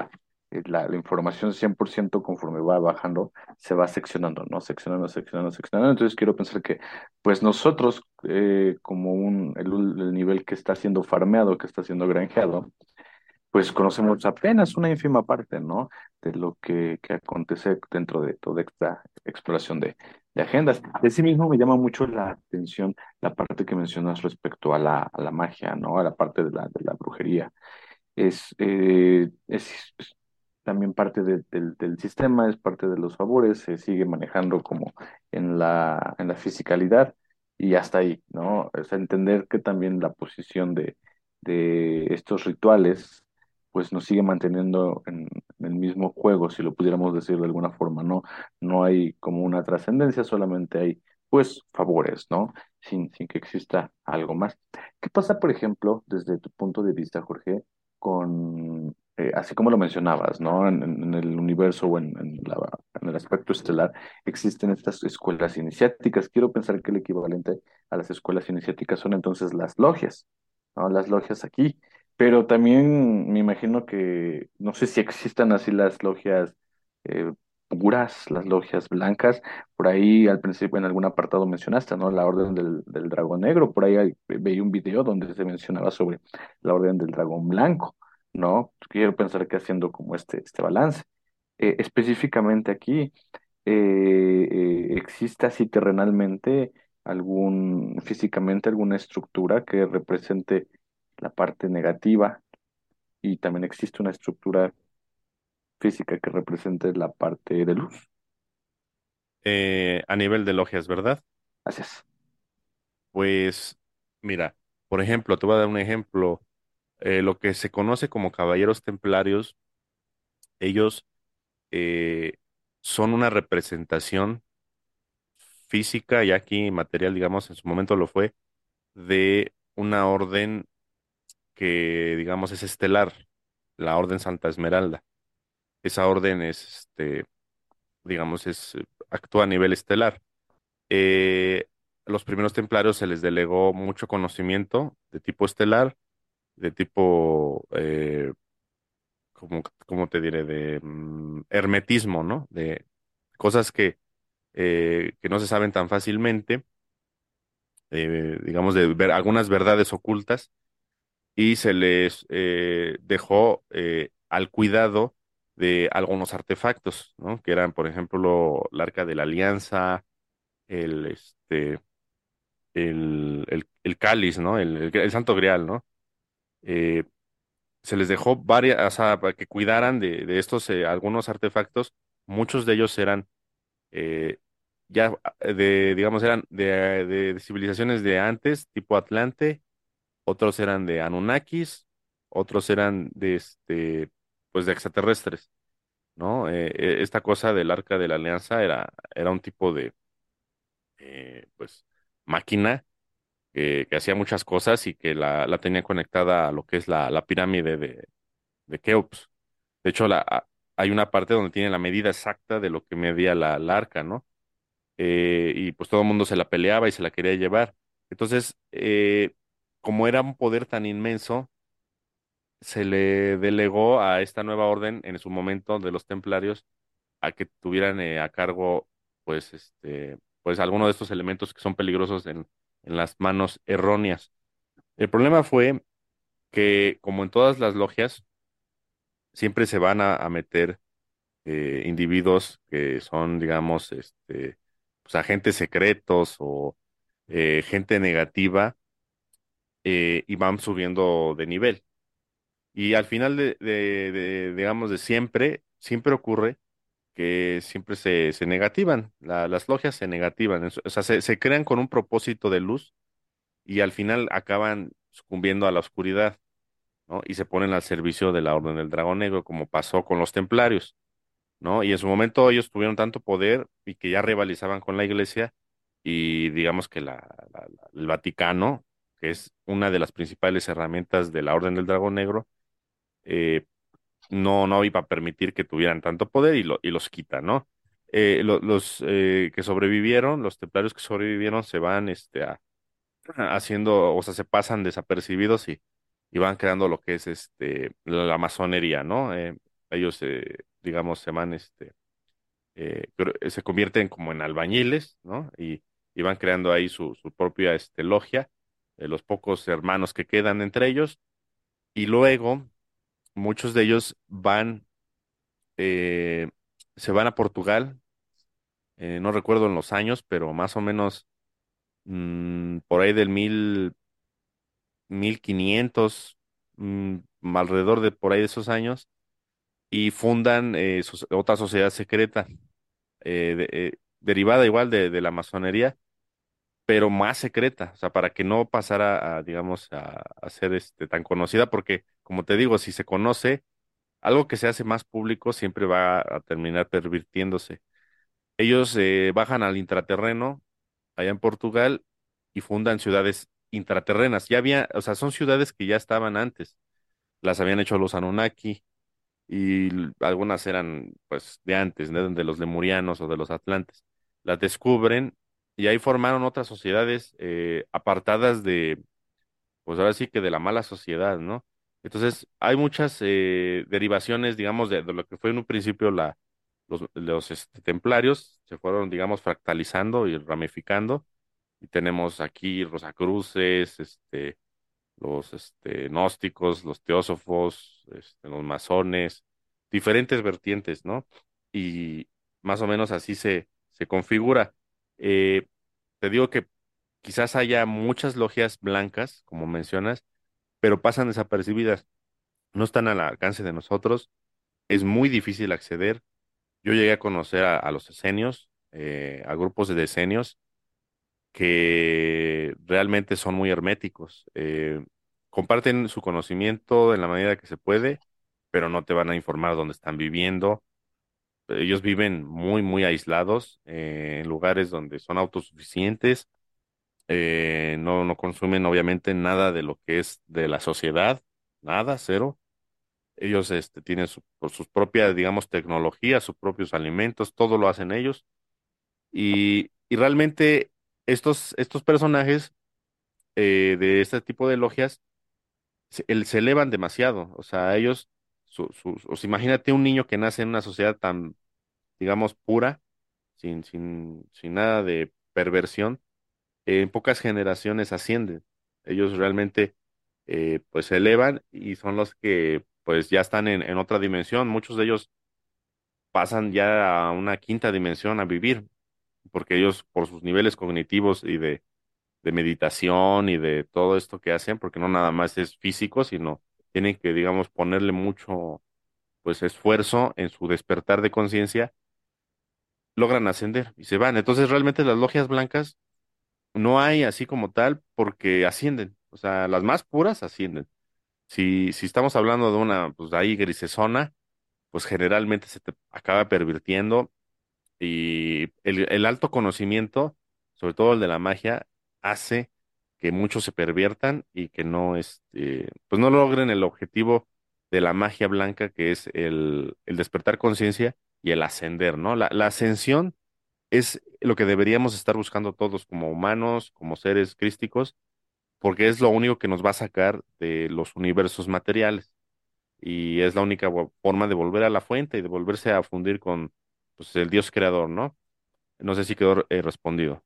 eh, La, la información 100% conforme va bajando, se va seccionando, ¿no? Seccionando, seccionando, seccionando. Entonces quiero pensar que, pues nosotros, eh, como un, el, el nivel que está siendo farmeado, que está siendo granjeado, pues conocemos apenas una ínfima parte, ¿no? De lo que, que acontece dentro de toda esta exploración de, de agendas. De sí mismo me llama mucho la atención la parte que mencionas respecto a la, a la magia, ¿no? A la parte de la, de la brujería. Es, eh, es, es también parte de- del, del sistema, es parte de los favores, se sigue manejando como en la, en la fisicalidad y hasta ahí, ¿no? Es entender que también la posición de, de estos rituales pues nos sigue manteniendo en, el mismo juego, si lo pudiéramos decir de alguna forma, ¿no? No hay como una trascendencia, solamente hay pues favores, ¿no? Sin, sin que exista algo más. ¿Qué pasa, por ejemplo, desde tu punto de vista, Jorge, con, eh, así como lo mencionabas, ¿no? En el universo o en, en la- en el aspecto estelar existen estas escuelas iniciáticas. Quiero pensar que el equivalente a las escuelas iniciáticas son entonces las logias, ¿no? Las logias aquí. Pero también me imagino que, no sé si existan así las logias eh, puras, las logias blancas. Por ahí al principio en algún apartado mencionaste, ¿no? La Orden del, del Dragón Negro. Por ahí hay- veía un video donde se mencionaba sobre la Orden del Dragón Blanco, ¿no? Quiero pensar que haciendo como este, este balance. Eh, específicamente aquí, eh, eh, ¿existe así terrenalmente algún, físicamente alguna estructura que represente la parte negativa y también existe una estructura física que represente la parte de luz? Eh, a nivel de logias, ¿verdad? Así es. Pues, mira, por ejemplo, te voy a dar un ejemplo. Eh, lo que se conoce como caballeros templarios, ellos eh, son una representación física y aquí material, digamos, en su momento lo fue, de una orden que, digamos, es estelar, la Orden Santa Esmeralda. Esa orden es, este, digamos, es, eh, actúa a nivel estelar. Eh, los primeros templarios se les delegó mucho conocimiento de tipo estelar, de tipo, eh, como, ¿cómo te diré? De mm, hermetismo, ¿no? De cosas que, que no se saben tan fácilmente, digamos, de ver algunas verdades ocultas, y se les eh, dejó eh, al cuidado de algunos artefactos, ¿no? Que eran, por ejemplo, el Arca de la Alianza, el, este, el, el, el cáliz, ¿no? El, el, Santo Grial, ¿no? Eh, se les dejó varias, o sea, para que cuidaran de, de estos algunos artefactos. Muchos de ellos eran ya de, digamos, eran de- de civilizaciones de antes, tipo Atlante, otros eran de Anunnakis, otros eran de este, pues de extraterrestres, ¿no? Eh, eh, esta cosa del Arca de la Alianza era, era un tipo de, eh, pues, máquina que, que hacía muchas cosas y que la, la tenía conectada a lo que es la, la pirámide de, de Keops. De hecho, la, hay una parte donde tiene la medida exacta de lo que medía la, arca, ¿no? Y pues todo el mundo se la peleaba y se la quería llevar. Entonces, eh, como era un poder tan inmenso, se le delegó a esta nueva orden en su momento de los templarios a que tuvieran eh, a cargo, pues, este, pues algunos de estos elementos que son peligrosos en, las manos erróneas. El problema fue que, como en todas las logias, siempre se van a, a meter eh, individuos que son, digamos, este, pues, agentes secretos o eh, gente negativa eh, y van subiendo de nivel. Y al final de, de- digamos, de siempre, siempre ocurre que siempre se, se negativan, la- las logias se negativan, o sea, se, se crean con un propósito de luz y al final acaban sucumbiendo a la oscuridad, ¿no? Y se ponen al servicio de la Orden del Dragón Negro, como pasó con los templarios. ¿no? Y en su momento ellos tuvieron tanto poder y que ya rivalizaban con la iglesia y digamos que la- el Vaticano, que es una de las principales herramientas de la Orden del Dragón Negro, eh, no, no iba a permitir que tuvieran tanto poder y, lo, y los quita, ¿no? Eh, lo- los eh, que sobrevivieron, los templarios que sobrevivieron, se van este, a- haciendo, o sea, se pasan desapercibidos y, y van creando lo que es este, la, masonería, ¿no? Ellos, digamos, se van este, se convierten como en albañiles, ¿no? Y, y van creando ahí su, su propia este, logia, de los pocos hermanos que quedan entre ellos, y luego muchos de ellos van, eh, se van a Portugal, eh, no recuerdo en los años, pero más o menos mm, por ahí del mil, mil quinientos, mm, alrededor de por ahí de esos años, y fundan eh, otra sociedad secreta, eh, eh, derivada igual de de la masonería pero más secreta, o sea, para que no pasara a, digamos, a, ser este, tan conocida, porque, como te digo, si se conoce, algo que se hace más público siempre va a terminar pervirtiéndose. Ellos eh, bajan al intraterreno, allá en Portugal, y fundan ciudades intraterrenas. Ya había, o sea, son ciudades que ya estaban antes, las habían hecho los Anunnaki, y algunas eran pues de antes, ¿no? De los lemurianos o de los atlantes. Las descubren y ahí formaron otras sociedades eh, apartadas de, pues ahora sí que de la mala sociedad, ¿no? Entonces hay muchas eh, derivaciones, digamos, de, lo que fue en un principio la, los, los este, templarios, se fueron, digamos, fractalizando y ramificando. Y tenemos aquí Rosacruces, este, los este, gnósticos, los teósofos, este, los masones, diferentes vertientes, ¿no? Y más o menos así se, se configura. Eh, te digo que quizás haya muchas logias blancas, como mencionas, pero pasan desapercibidas, no están al alcance de nosotros, es muy difícil acceder. Yo llegué a conocer a, los esenios, eh, a grupos de esenios, que realmente son muy herméticos. Eh, comparten su conocimiento en la medida que se puede, pero no te van a informar dónde están viviendo. Ellos viven muy, muy aislados, eh, en lugares donde son autosuficientes, eh, no, no consumen obviamente nada de lo que es de la sociedad, nada, cero. Ellos este, tienen su- por sus propias, digamos, tecnologías, sus propios alimentos, todo lo hacen ellos. Y, y realmente estos, estos personajes eh, de este tipo de logias se, se elevan demasiado. O sea, ellos, su, su- o sea, imagínate un niño que nace en una sociedad tan, digamos, pura, sin, sin, sin nada de perversión, en pocas generaciones ascienden. Ellos realmente, eh, pues, se elevan y son los que, pues, ya están en, en otra dimensión. Muchos de ellos pasan ya a una quinta dimensión a vivir, porque ellos por sus niveles cognitivos y de, de meditación y de todo esto que hacen, porque no nada más es físico, sino tienen que, digamos, ponerle mucho, pues, esfuerzo en su despertar de conciencia, logran ascender y se van. Entonces, realmente las logias blancas no hay así como tal porque ascienden, o sea, las más puras ascienden. Si, si estamos hablando de una, pues ahí grisesona, pues generalmente se te acaba pervirtiendo y el, el alto conocimiento, sobre todo el de la magia, hace que muchos se perviertan y que no, este, pues no logren el objetivo de la magia blanca, que es el, el despertar conciencia y el ascender, ¿no? La, ascensión es lo que deberíamos estar buscando todos como humanos, como seres crísticos, porque es lo único que nos va a sacar de los universos materiales y es la única forma de volver a la fuente y de volverse a fundir con pues, el Dios creador, ¿no? No sé si quedó eh, respondido.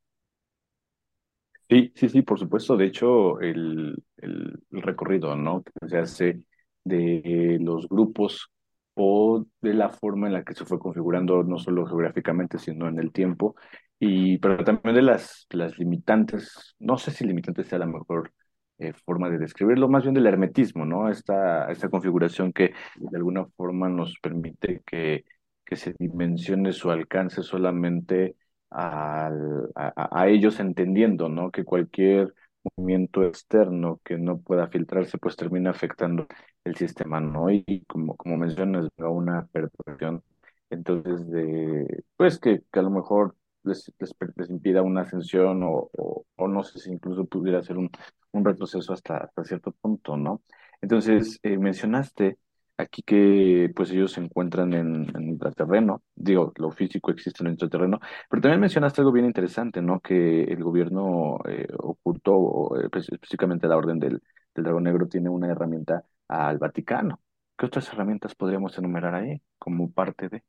Sí, sí, sí, por supuesto. De hecho, el, el, el recorrido, ¿no? que se hace de los grupos o de la forma en la que se fue configurando, no solo geográficamente, sino en el tiempo, y pero también de las, las limitantes, no sé si limitantes sea la mejor eh, forma de describirlo, más bien del hermetismo, ¿no? Esta, esta configuración que de alguna forma nos permite que, que se dimensione su alcance solamente a, a ellos entendiendo, ¿no? Que cualquier movimiento externo que no pueda filtrarse, pues termina afectando el sistema, ¿no? Y como, como mencionas, una perturbación, entonces, de, pues que, que a lo mejor les, les, les impida una ascensión o, o, o no sé si incluso pudiera ser un, un retroceso hasta, hasta cierto punto, ¿no? Entonces, eh, mencionaste aquí que pues ellos se encuentran en, en intraterreno, digo, lo físico existe en el intraterreno, pero también mencionaste algo bien interesante, ¿no? Que el gobierno eh, ocultó, o, eh, pues, específicamente la Orden del, del Dragón Negro, tiene una herramienta al Vaticano. ¿Qué otras herramientas podríamos enumerar ahí como parte de?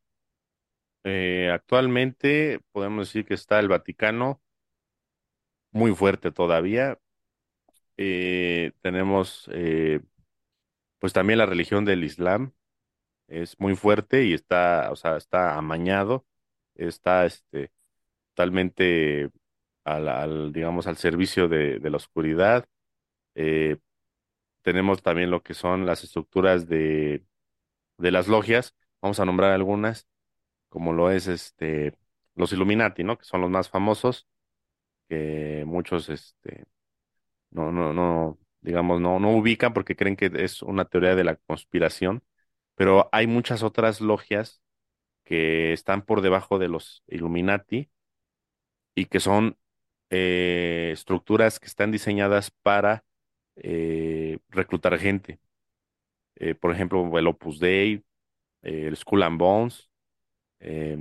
Eh, actualmente podemos decir que está el Vaticano muy fuerte todavía. Tenemos pues también la religión del Islam es muy fuerte y está, o sea, está amañado, está este, totalmente al, al, digamos, al servicio de, la oscuridad. Eh, tenemos también lo que son las estructuras de, de las logias, vamos a nombrar algunas, como lo es este, los Illuminati, ¿no? Que son los más famosos, que muchos este, no, no, no, digamos, no, no ubican porque creen que es una teoría de la conspiración, pero hay muchas otras logias que están por debajo de los Illuminati y que son eh, estructuras que están diseñadas para eh, reclutar gente. Eh, por ejemplo, el Opus Dei, el Skull and Bones, eh,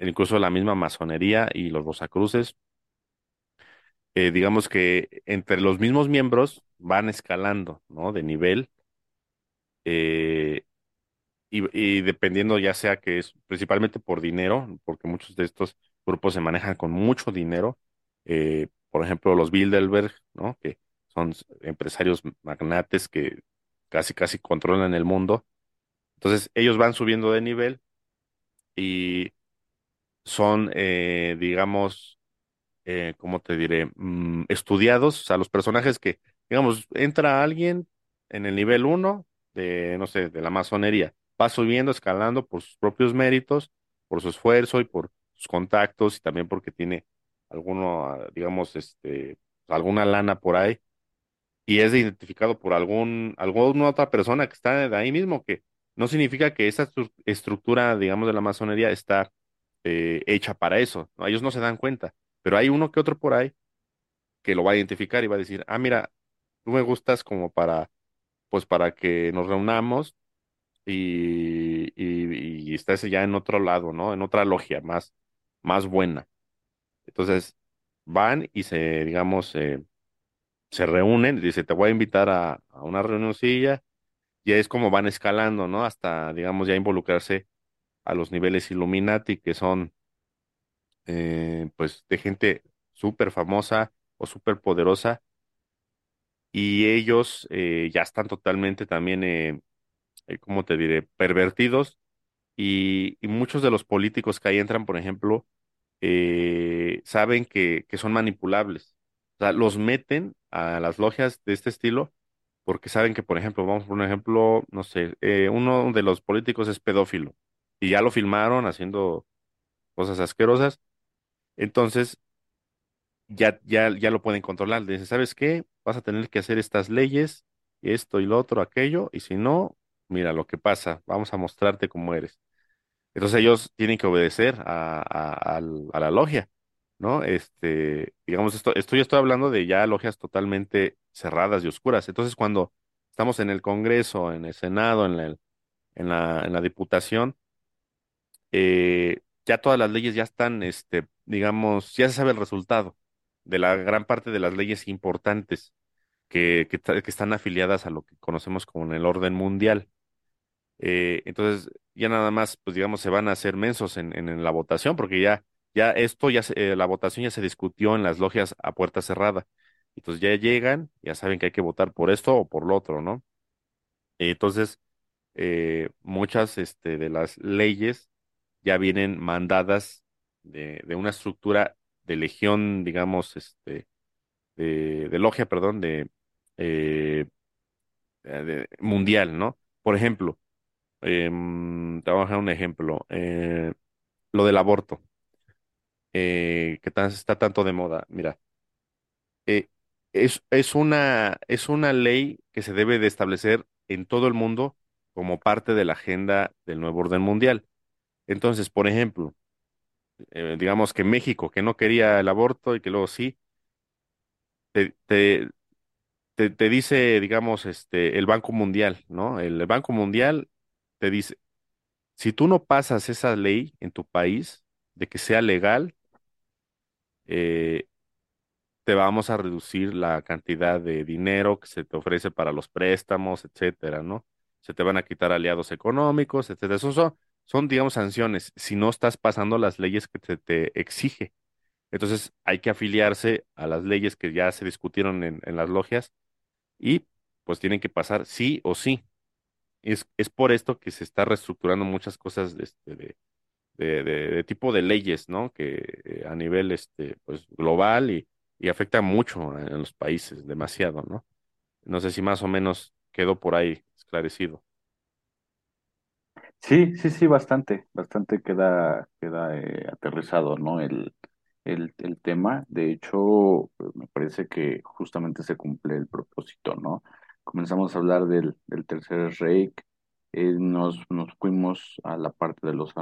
incluso la misma masonería y los Rosacruces. Eh, digamos que entre los mismos miembros van escalando, ¿no? De nivel. eh, y, dependiendo ya sea que es principalmente por dinero, porque muchos de estos grupos se manejan con mucho dinero, eh, por ejemplo los Bilderberg, ¿no? Que son empresarios magnates que casi casi controlan el mundo. Entonces ellos van subiendo de nivel y son, digamos, eh, ¿cómo te diré? Mm, estudiados, o sea, los personajes que, digamos, entra alguien en el nivel uno de, no sé, de la masonería, va subiendo, escalando por sus propios méritos, por su esfuerzo y por sus contactos y también porque tiene alguno, ah, digamos, este, alguna lana por ahí y es identificado por algún, alguna otra persona que está de ahí mismo, que no significa que esa estru- estructura, digamos, de la masonería está eh, hecha para eso. Ellos no se dan cuenta, pero hay uno que otro por ahí que lo va a identificar y va a decir, ah, mira, tú me gustas como para, pues para que nos reunamos y, y, estés ya en otro lado, ¿no? En otra logia más, más buena. Entonces, van y se, digamos, eh, se reúnen, dice, te voy a invitar a, a una reunioncilla, y es como van escalando, ¿no? Hasta, digamos, ya involucrarse a los niveles Illuminati, que son, eh, pues, de gente súper famosa o súper poderosa, y ellos eh, ya están totalmente también, eh, eh, ¿cómo te diré?, pervertidos y, muchos de los políticos que ahí entran, por ejemplo, eh, saben que, que son manipulables. O sea, los meten a las logias de este estilo porque saben que, por ejemplo, vamos por un ejemplo, no sé, uno de los políticos es pedófilo y ya lo filmaron haciendo cosas asquerosas, entonces ya, ya, ya lo pueden controlar. Le dicen, ¿sabes qué? Vas a tener que hacer estas leyes, esto y lo otro, aquello, y si no, mira lo que pasa, vamos a mostrarte cómo eres. Entonces ellos tienen que obedecer a, a- la logia, ¿no? Este, digamos, esto, yo estoy hablando de ya logias totalmente cerradas y oscuras. Entonces, cuando estamos en el Congreso, en el Senado, en la, en la, en la Diputación, eh, ya todas las leyes ya están, este, digamos, ya se sabe el resultado de la gran parte de las leyes importantes que, que, están afiliadas a lo que conocemos como el orden mundial. Eh, entonces, ya nada más, pues digamos, se van a hacer mensos en, en, en la votación, porque ya, ya esto, ya se- eh, la votación ya se discutió en las logias a puerta cerrada. Entonces ya llegan, ya saben que hay que votar por esto o por lo otro, ¿no? Entonces, eh, muchas este, de las leyes ya vienen mandadas de, una estructura de legión, digamos, este, de, logia, perdón, de, eh, de- mundial, ¿no? Por ejemplo, em, te voy a dejar un ejemplo, eh, lo del aborto, eh, que está tanto de moda. Mira, eh, es, es una, es una ley que se debe de establecer en todo el mundo como parte de la agenda del nuevo orden mundial. Entonces, por ejemplo, eh, digamos que México, que no quería el aborto y que luego sí, te, te, te, dice, digamos, este, el Banco Mundial, ¿no? El, Banco Mundial te dice, si tú no pasas esa ley en tu país de que sea legal, eh, te vamos a reducir la cantidad de dinero que se te ofrece para los préstamos, etcétera, ¿no? Se te van a quitar aliados económicos, etcétera. Eso son, son, digamos, sanciones si no estás pasando las leyes que se te exige. Entonces hay que afiliarse a las leyes que ya se discutieron en, en las logias y pues tienen que pasar sí o sí. Es, es por esto que se está reestructurando muchas cosas de, este, de, de, de- de tipo de leyes, ¿no? Que eh, a nivel este, pues, global y, y afecta mucho en los países, demasiado, ¿no? No sé si más o menos quedó por ahí esclarecido. Sí, sí, sí, bastante, bastante queda, queda eh, aterrizado, ¿no? El, el, el tema. De hecho, pues, me parece que justamente se cumple el propósito, ¿no? Comenzamos a hablar del, del tercer Reich, eh, nos, nos fuimos a la parte de los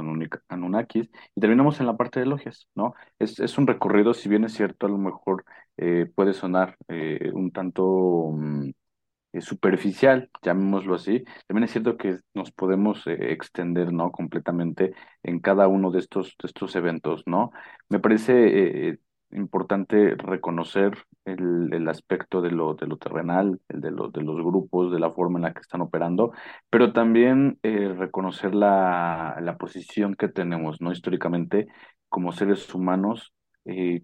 Anunnakis y terminamos en la parte de logias, ¿no? Es, es un recorrido, si bien es cierto, a lo mejor eh, puede sonar eh, un tanto... mm, eh, superficial, llamémoslo así. También es cierto que nos podemos eh, extender, ¿no? Completamente en cada uno de estos, de estos eventos, ¿no? Me parece eh, importante reconocer el, el aspecto de lo, de lo terrenal, el de, lo, de los grupos, de la forma en la que están operando, pero también reconocer la, la posición que tenemos, ¿no? Históricamente, como seres humanos,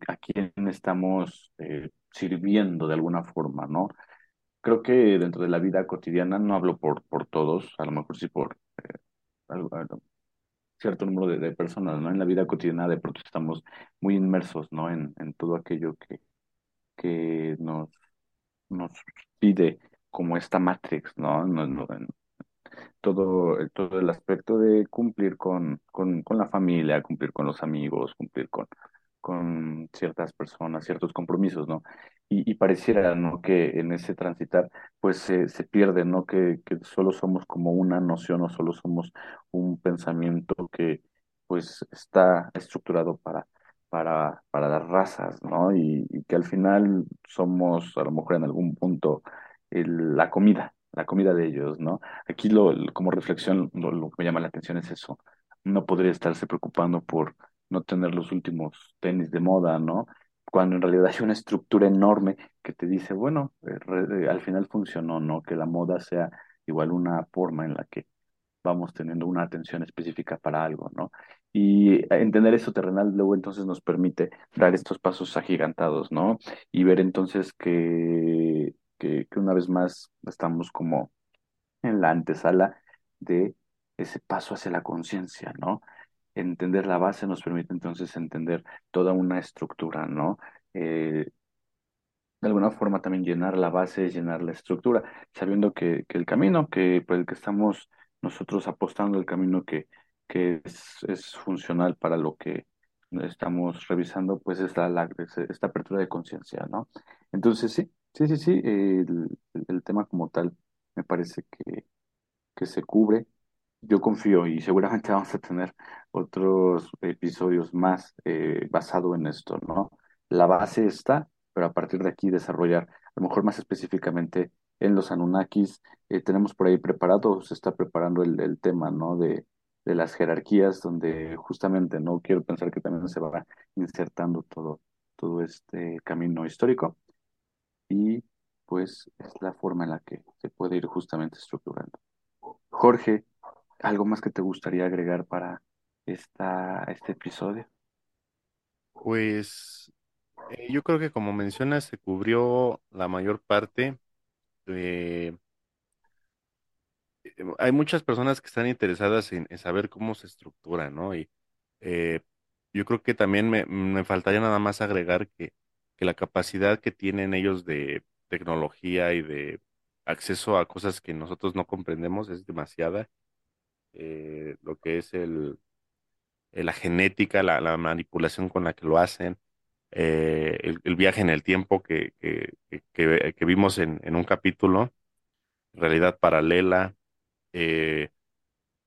a quién estamos sirviendo de alguna forma, ¿no? Creo que dentro de la vida cotidiana, no hablo por, por todos, a lo mejor sí por algo- algo- cierto número de, de personas, ¿no? En la vida cotidiana de pronto estamos muy inmersos, ¿no? En, en todo aquello que, que nos, nos pide como esta Matrix, ¿no? No- no- en todo, todo el aspecto de cumplir con, con, con la familia, cumplir con los amigos, cumplir con, con ciertas personas, ciertos compromisos, ¿no? Y, y pareciera, ¿no? Que en ese transitar, pues se, se pierde, ¿no? Que, que solo somos como una noción o solo somos un pensamiento que, pues, está estructurado para, para, para las razas, ¿no? Y, y que al final somos, a lo mejor en algún punto, el- la comida, la comida de ellos, ¿no? Aquí lo, como reflexión, lo, lo que me llama la atención es eso. No podría estarse preocupando por no tener los últimos tenis de moda, ¿no? Cuando en realidad hay una estructura enorme que te dice, bueno, eh, eh, al final funcionó, ¿no? Que la moda sea igual una forma en la que vamos teniendo una atención específica para algo, ¿no? Y entender eso terrenal luego entonces nos permite dar estos pasos agigantados, ¿no? Y ver entonces que, que una vez más estamos como en la antesala de ese paso hacia la conciencia, ¿no? Entender la base nos permite entonces entender toda una estructura, ¿no? Eh, de alguna forma también llenar la base, llenar la estructura, sabiendo que, que el camino que por el que estamos nosotros apostando, el camino que, que es, es funcional para lo que estamos revisando, pues es la, la- es esta apertura de conciencia, ¿no? Entonces sí, sí, sí, sí, el, el tema como tal me parece que, que se cubre. Yo confío y seguramente vamos a tener otros episodios más eh, basado en esto, ¿no? La base está, pero a partir de aquí desarrollar, a lo mejor más específicamente en los Anunnakis, eh, tenemos por ahí preparado, se está preparando el, el tema, ¿no? De, de las jerarquías, donde justamente, ¿no? Quiero pensar que también se va insertando todo, todo este camino histórico y pues es la forma en la que se puede ir justamente estructurando. Jorge, ¿algo más que te gustaría agregar para esta, este episodio? Pues eh, yo creo que como mencionas, se cubrió la mayor parte. eh, hay muchas personas que están interesadas en, en saber cómo se estructura, ¿no? Y eh, yo creo que también me, me faltaría nada más agregar que, que la capacidad que tienen ellos de tecnología y de acceso a cosas que nosotros no comprendemos es demasiada. Eh, lo que es el, eh, la genética, la, la manipulación con la que lo hacen, eh, el, el viaje en el tiempo que, que, que, vimos en, en un capítulo, realidad paralela, eh,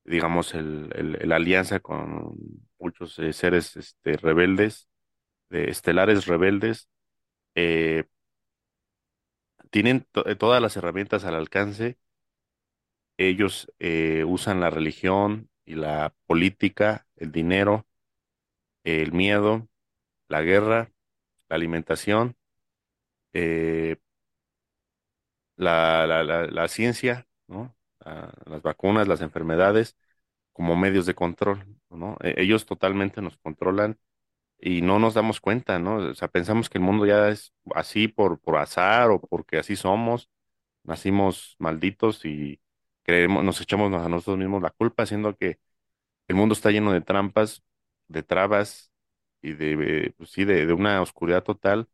digamos, el, el- la alianza con muchos seres este, rebeldes, de estelares rebeldes, tienen to- todas las herramientas al alcance. Ellos usan la religión y la política, el dinero, el miedo, la guerra, la alimentación, eh, la, la, la, ciencia, ¿no? Las vacunas, las enfermedades, como medios de control, ¿no? E- Ellos totalmente nos controlan y no nos damos cuenta, ¿no? O sea, pensamos que el mundo ya es así por, por azar o porque así somos, nacimos malditos y creemos, nos echamos a nosotros mismos la culpa, siendo que el mundo está lleno de trampas, de trabas y de, pues sí, de, de una oscuridad total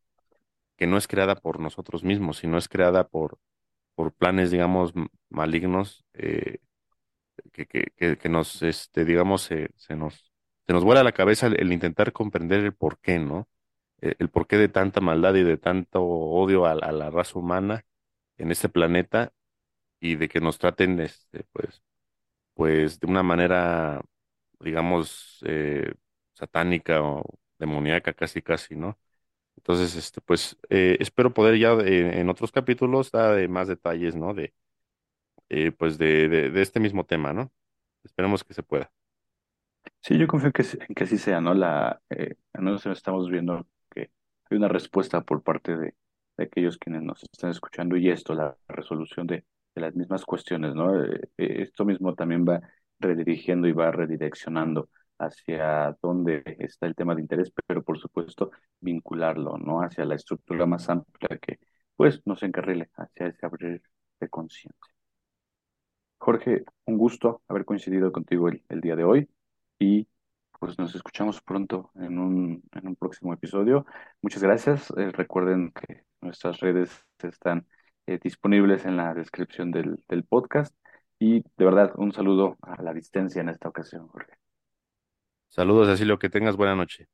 que no es creada por nosotros mismos, sino es creada por, por planes, digamos, malignos, eh, que, que, que, nos, este, digamos, se, se nos, se nos vuela la cabeza el, intentar comprender el por qué, ¿no? El, el porqué de tanta maldad y de tanto odio a, a la raza humana en este planeta y de que nos traten, este, pues, pues, de una manera, digamos, eh, satánica o demoníaca, casi, casi, ¿no? Entonces, este, pues, eh, espero poder ya eh, en otros capítulos dar eh, más detalles, ¿no? De, eh, pues, de, de, de este mismo tema, ¿no? Esperemos que se pueda. Sí, yo confío que, que así sea, ¿no? La, nosotros estamos viendo que hay una respuesta por parte de, de aquellos quienes nos están escuchando y esto, la resolución de, de las mismas cuestiones, ¿no? Esto mismo también va redirigiendo y va redireccionando hacia dónde está el tema de interés, pero por supuesto vincularlo, ¿no? Hacia la estructura más amplia que, pues, nos encarrile hacia ese abrir de conciencia. Jorge, un gusto haber coincidido contigo el, día de hoy y pues nos escuchamos pronto en un, en un próximo episodio. Muchas gracias. Eh, recuerden que nuestras redes están eh, disponibles en la descripción del, del podcast y de verdad un saludo a la distancia en esta ocasión, Jorge. Saludos, Cecilio, que tengas buena noche.